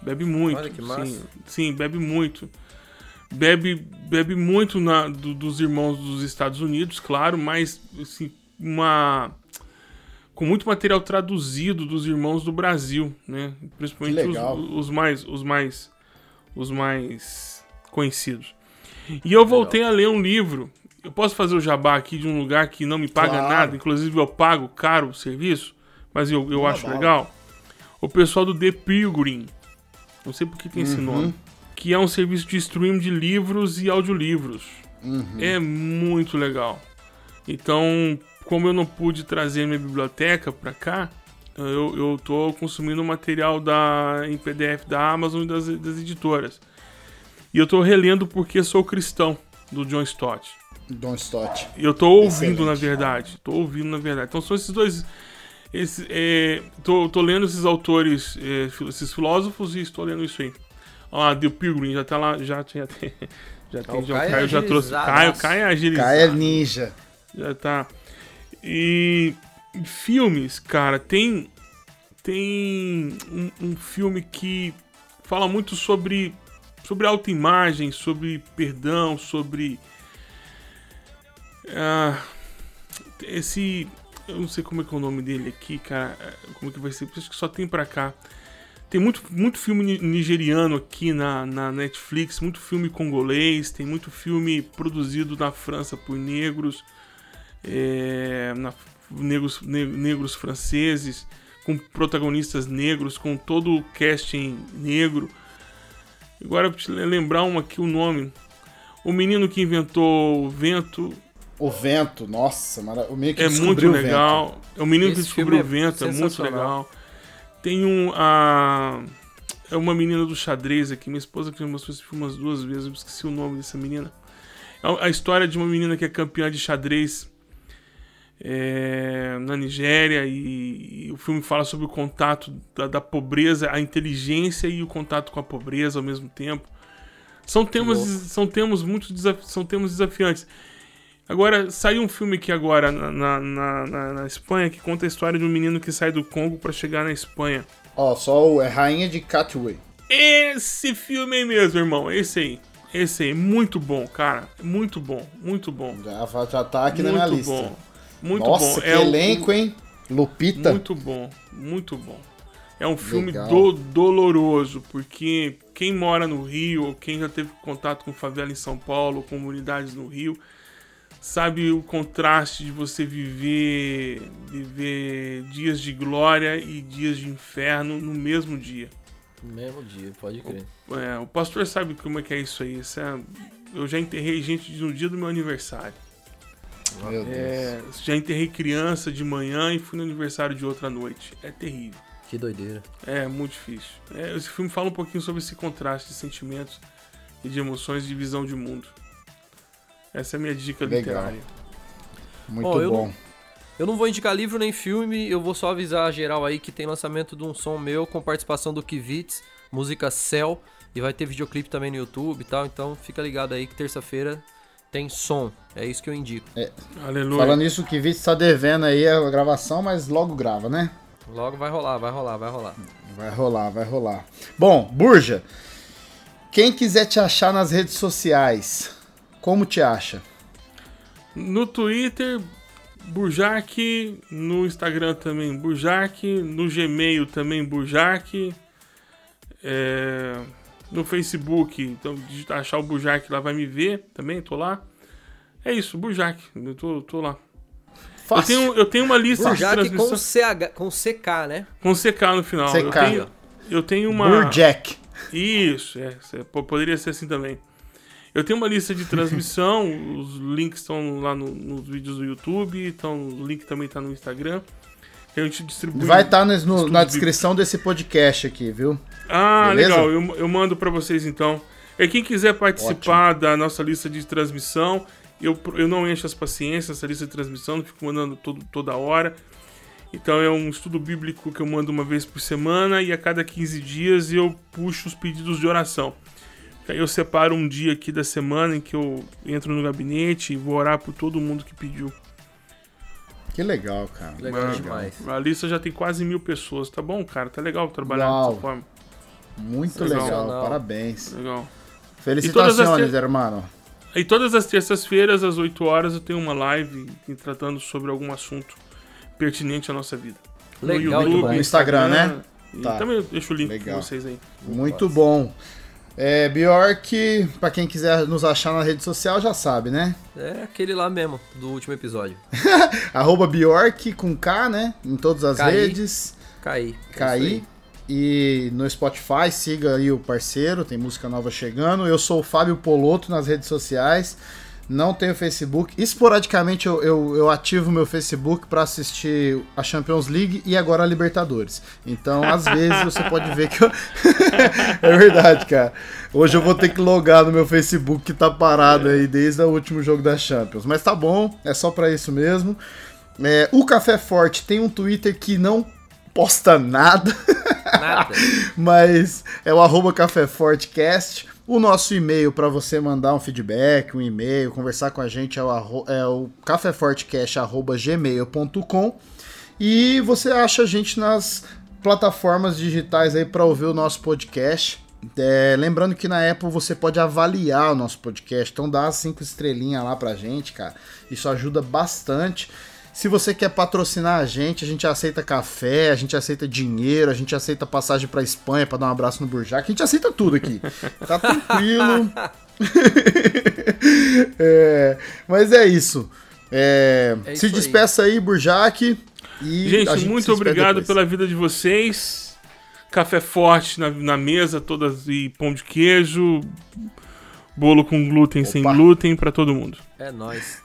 Bebe muito. Olha que massa. Sim, sim, bebe muito. Bebe, bebe muito na, do- dos irmãos dos Estados Unidos, claro, mas assim, uma com muito material traduzido dos irmãos do Brasil, né? Principalmente os, os mais os mais os mais conhecidos. E eu voltei a ler um livro. Eu posso fazer o jabá aqui de um lugar que não me paga Claro. nada, inclusive eu pago caro o serviço, mas eu, eu Uma acho bala. legal. O pessoal do The Pilgrim. Não sei por que tem esse Uhum. nome. Que é um serviço de stream de livros e audiolivros. Uhum. É muito legal. Então, como eu não pude trazer minha biblioteca pra cá, eu, eu tô consumindo material da, em PDF da Amazon e das, das editoras. E eu tô relendo Porque Sou Cristão, do John Stott. Don Stott. E eu tô ouvindo, Excelente. na verdade. Tô ouvindo, na verdade. Então são esses dois. Esse, é, tô, tô lendo esses autores, é, esses filósofos, e estou lendo isso aí. Ó, The Pilgrim, já tá lá, já, já tem. Já tem, o já, Caio Caio já trouxe. Caio, Caio é agilizado. Caia Ninja. Já tá. E filmes, cara, tem tem um, um filme que fala muito sobre sobre autoimagem, sobre perdão, sobre ah, esse eu não sei como é que é o nome dele aqui, cara, como é que vai ser? Acho que só tem pra cá. Tem muito, muito filme ni- nigeriano aqui na, na Netflix, muito filme congolês, tem muito filme produzido na França por negros, é, na- negros, ne- negros franceses, com protagonistas negros, com todo o casting negro. Agora, pra te lembrar um aqui o nome. O menino que inventou o vento O vento, nossa, mara... o menino que é muito vento. legal. É o menino que Esse descobriu o filme é vento, é muito legal. Tem um. A, é uma menina do xadrez aqui. Minha esposa que me mostrou esse filme umas duas vezes. Eu esqueci o nome dessa menina. É a história de uma menina que é campeã de xadrez é, na Nigéria. E, e o filme fala sobre o contato da, da pobreza, a inteligência e o contato com a pobreza ao mesmo tempo. São temas, são temas muito são temas desafiantes. Agora, saiu um filme aqui agora na, na, na, na- na Espanha que conta a história de um menino que sai do Congo pra chegar na Espanha. Ó, só o é Rainha de Catway. Esse filme aí mesmo, irmão. Esse aí. Esse aí. Muito bom, cara. Muito bom. Muito bom. Já, já tá aqui na muito minha lista. bom. Muito Nossa, bom. que É um- elenco, hein? Lupita. Muito bom. Muito bom. É um filme do- doloroso, porque quem mora no Rio, ou quem já teve contato com favela em São Paulo, ou comunidades no Rio, sabe o contraste de você viver, viver dias de glória e dias de inferno no mesmo dia. Mesmo dia, pode crer. É, o pastor sabe como é que é isso aí. Isso é- eu já enterrei gente no dia do meu aniversário. Meu Deus. É, já enterrei criança de manhã e fui no aniversário de outra noite. É terrível. Que doideira. É muito difícil. É, esse filme fala um pouquinho sobre esse contraste de sentimentos e de emoções de visão de mundo. Essa é a minha dica Legal. literária. Muito eu bom. não- Eu não vou indicar livro nem filme, eu vou só avisar a geral aí que tem lançamento de um som meu com participação do Kivitz, música Cell, e vai ter videoclipe também no YouTube e tal, então fica ligado aí que terça-feira tem som. É isso que eu indico. Aleluia. Falando isso, que Vitor tá devendo aí a gravação, mas logo grava, né? Logo vai rolar, vai rolar, vai rolar. Vai rolar, vai rolar. Bom, Burja, quem quiser te achar nas redes sociais, como te acha? No Twitter, Burjac. No Instagram também, Burjac. No Gmail também, Burjac. É, no Facebook, então digitar achar o Burjac lá vai me ver também, tô lá. É isso, Burjac. Eu tô, tô lá. Eu Fácil. tenho, eu tenho uma lista de Burjac com transmissão CH, com CK, né? com CK no final. Eu CK. tenho, eu tenho uma. Burjack. Isso, é, poderia ser assim também. Eu tenho uma lista de transmissão, os links estão lá no- nos vídeos do YouTube, então o link também tá no Instagram. que A gente distribui. Vai estar na estudos descrição desse podcast aqui, viu? Ah, Beleza? legal. Eu, eu mando pra vocês então. E quem quiser participar da nossa lista de transmissão, eu, eu não encho as paciências, essa lista de transmissão, não fico mandando todo, toda hora. Então é um estudo bíblico que eu mando uma vez por semana e a cada 15 dias eu puxo os pedidos de oração. Aí eu separo um dia aqui da semana em que eu entro no gabinete e vou orar por todo mundo que pediu. Que legal, cara. Legal Mas- demais. A lista já tem quase mil pessoas. Tá bom, cara? Tá legal trabalhar Uau. dessa forma. Muito Legal. legal, parabéns. Legal. Felicitações, hermano. E todas as terças-feiras, às 8 horas, eu tenho uma live tratando sobre algum assunto pertinente à nossa vida. Legal demais. No Instagram, né? E Tá. também eu deixo o link Legal. pra vocês aí. Muito bom. É, Bjork, pra quem quiser nos achar na rede social, já sabe, né? É aquele lá mesmo, do último episódio. Arroba Bjork com K, né? Em todas as Caí. redes. Caí. É isso Caí. E no Spotify, siga aí o parceiro, tem música nova chegando. Eu sou o Fábio Poloto nas redes sociais. Não tenho Facebook. Esporadicamente eu, eu, eu ativo meu Facebook pra assistir a Champions League e agora a Libertadores. Então, às vezes, você pode ver que eu. é verdade, cara. Hoje eu vou ter que logar no meu Facebook que tá parado aí desde o último jogo da Champions. Mas tá bom, é só pra isso mesmo. É, o Café Forte tem um Twitter que não posta nada. Nada. Mas é o arroba Café. O nosso e-mail para você mandar um feedback, um e-mail, conversar com a gente é o, é o E você acha a gente nas plataformas digitais aí para ouvir o nosso podcast. É, lembrando que na Apple você pode avaliar o nosso podcast, então dá as cinco estrelinhas lá pra gente, cara. Isso ajuda bastante. Se você quer patrocinar a gente, a gente aceita café, a gente aceita dinheiro, a gente aceita passagem pra Espanha pra dar um abraço no Burjac, a gente aceita tudo aqui. Tá tranquilo. É, mas é isso. É, É se isso aí. despeça aí, Burjac. E a Gente, se muito obrigado depois. pela vida de vocês. Café forte na, na mesa, todas e pão de queijo. Bolo com glúten, sem Opa. glúten pra todo mundo. É nóis.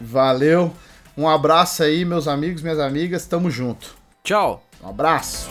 Valeu. Um abraço aí, meus amigos, minhas amigas. Tamo junto. Tchau. Um abraço.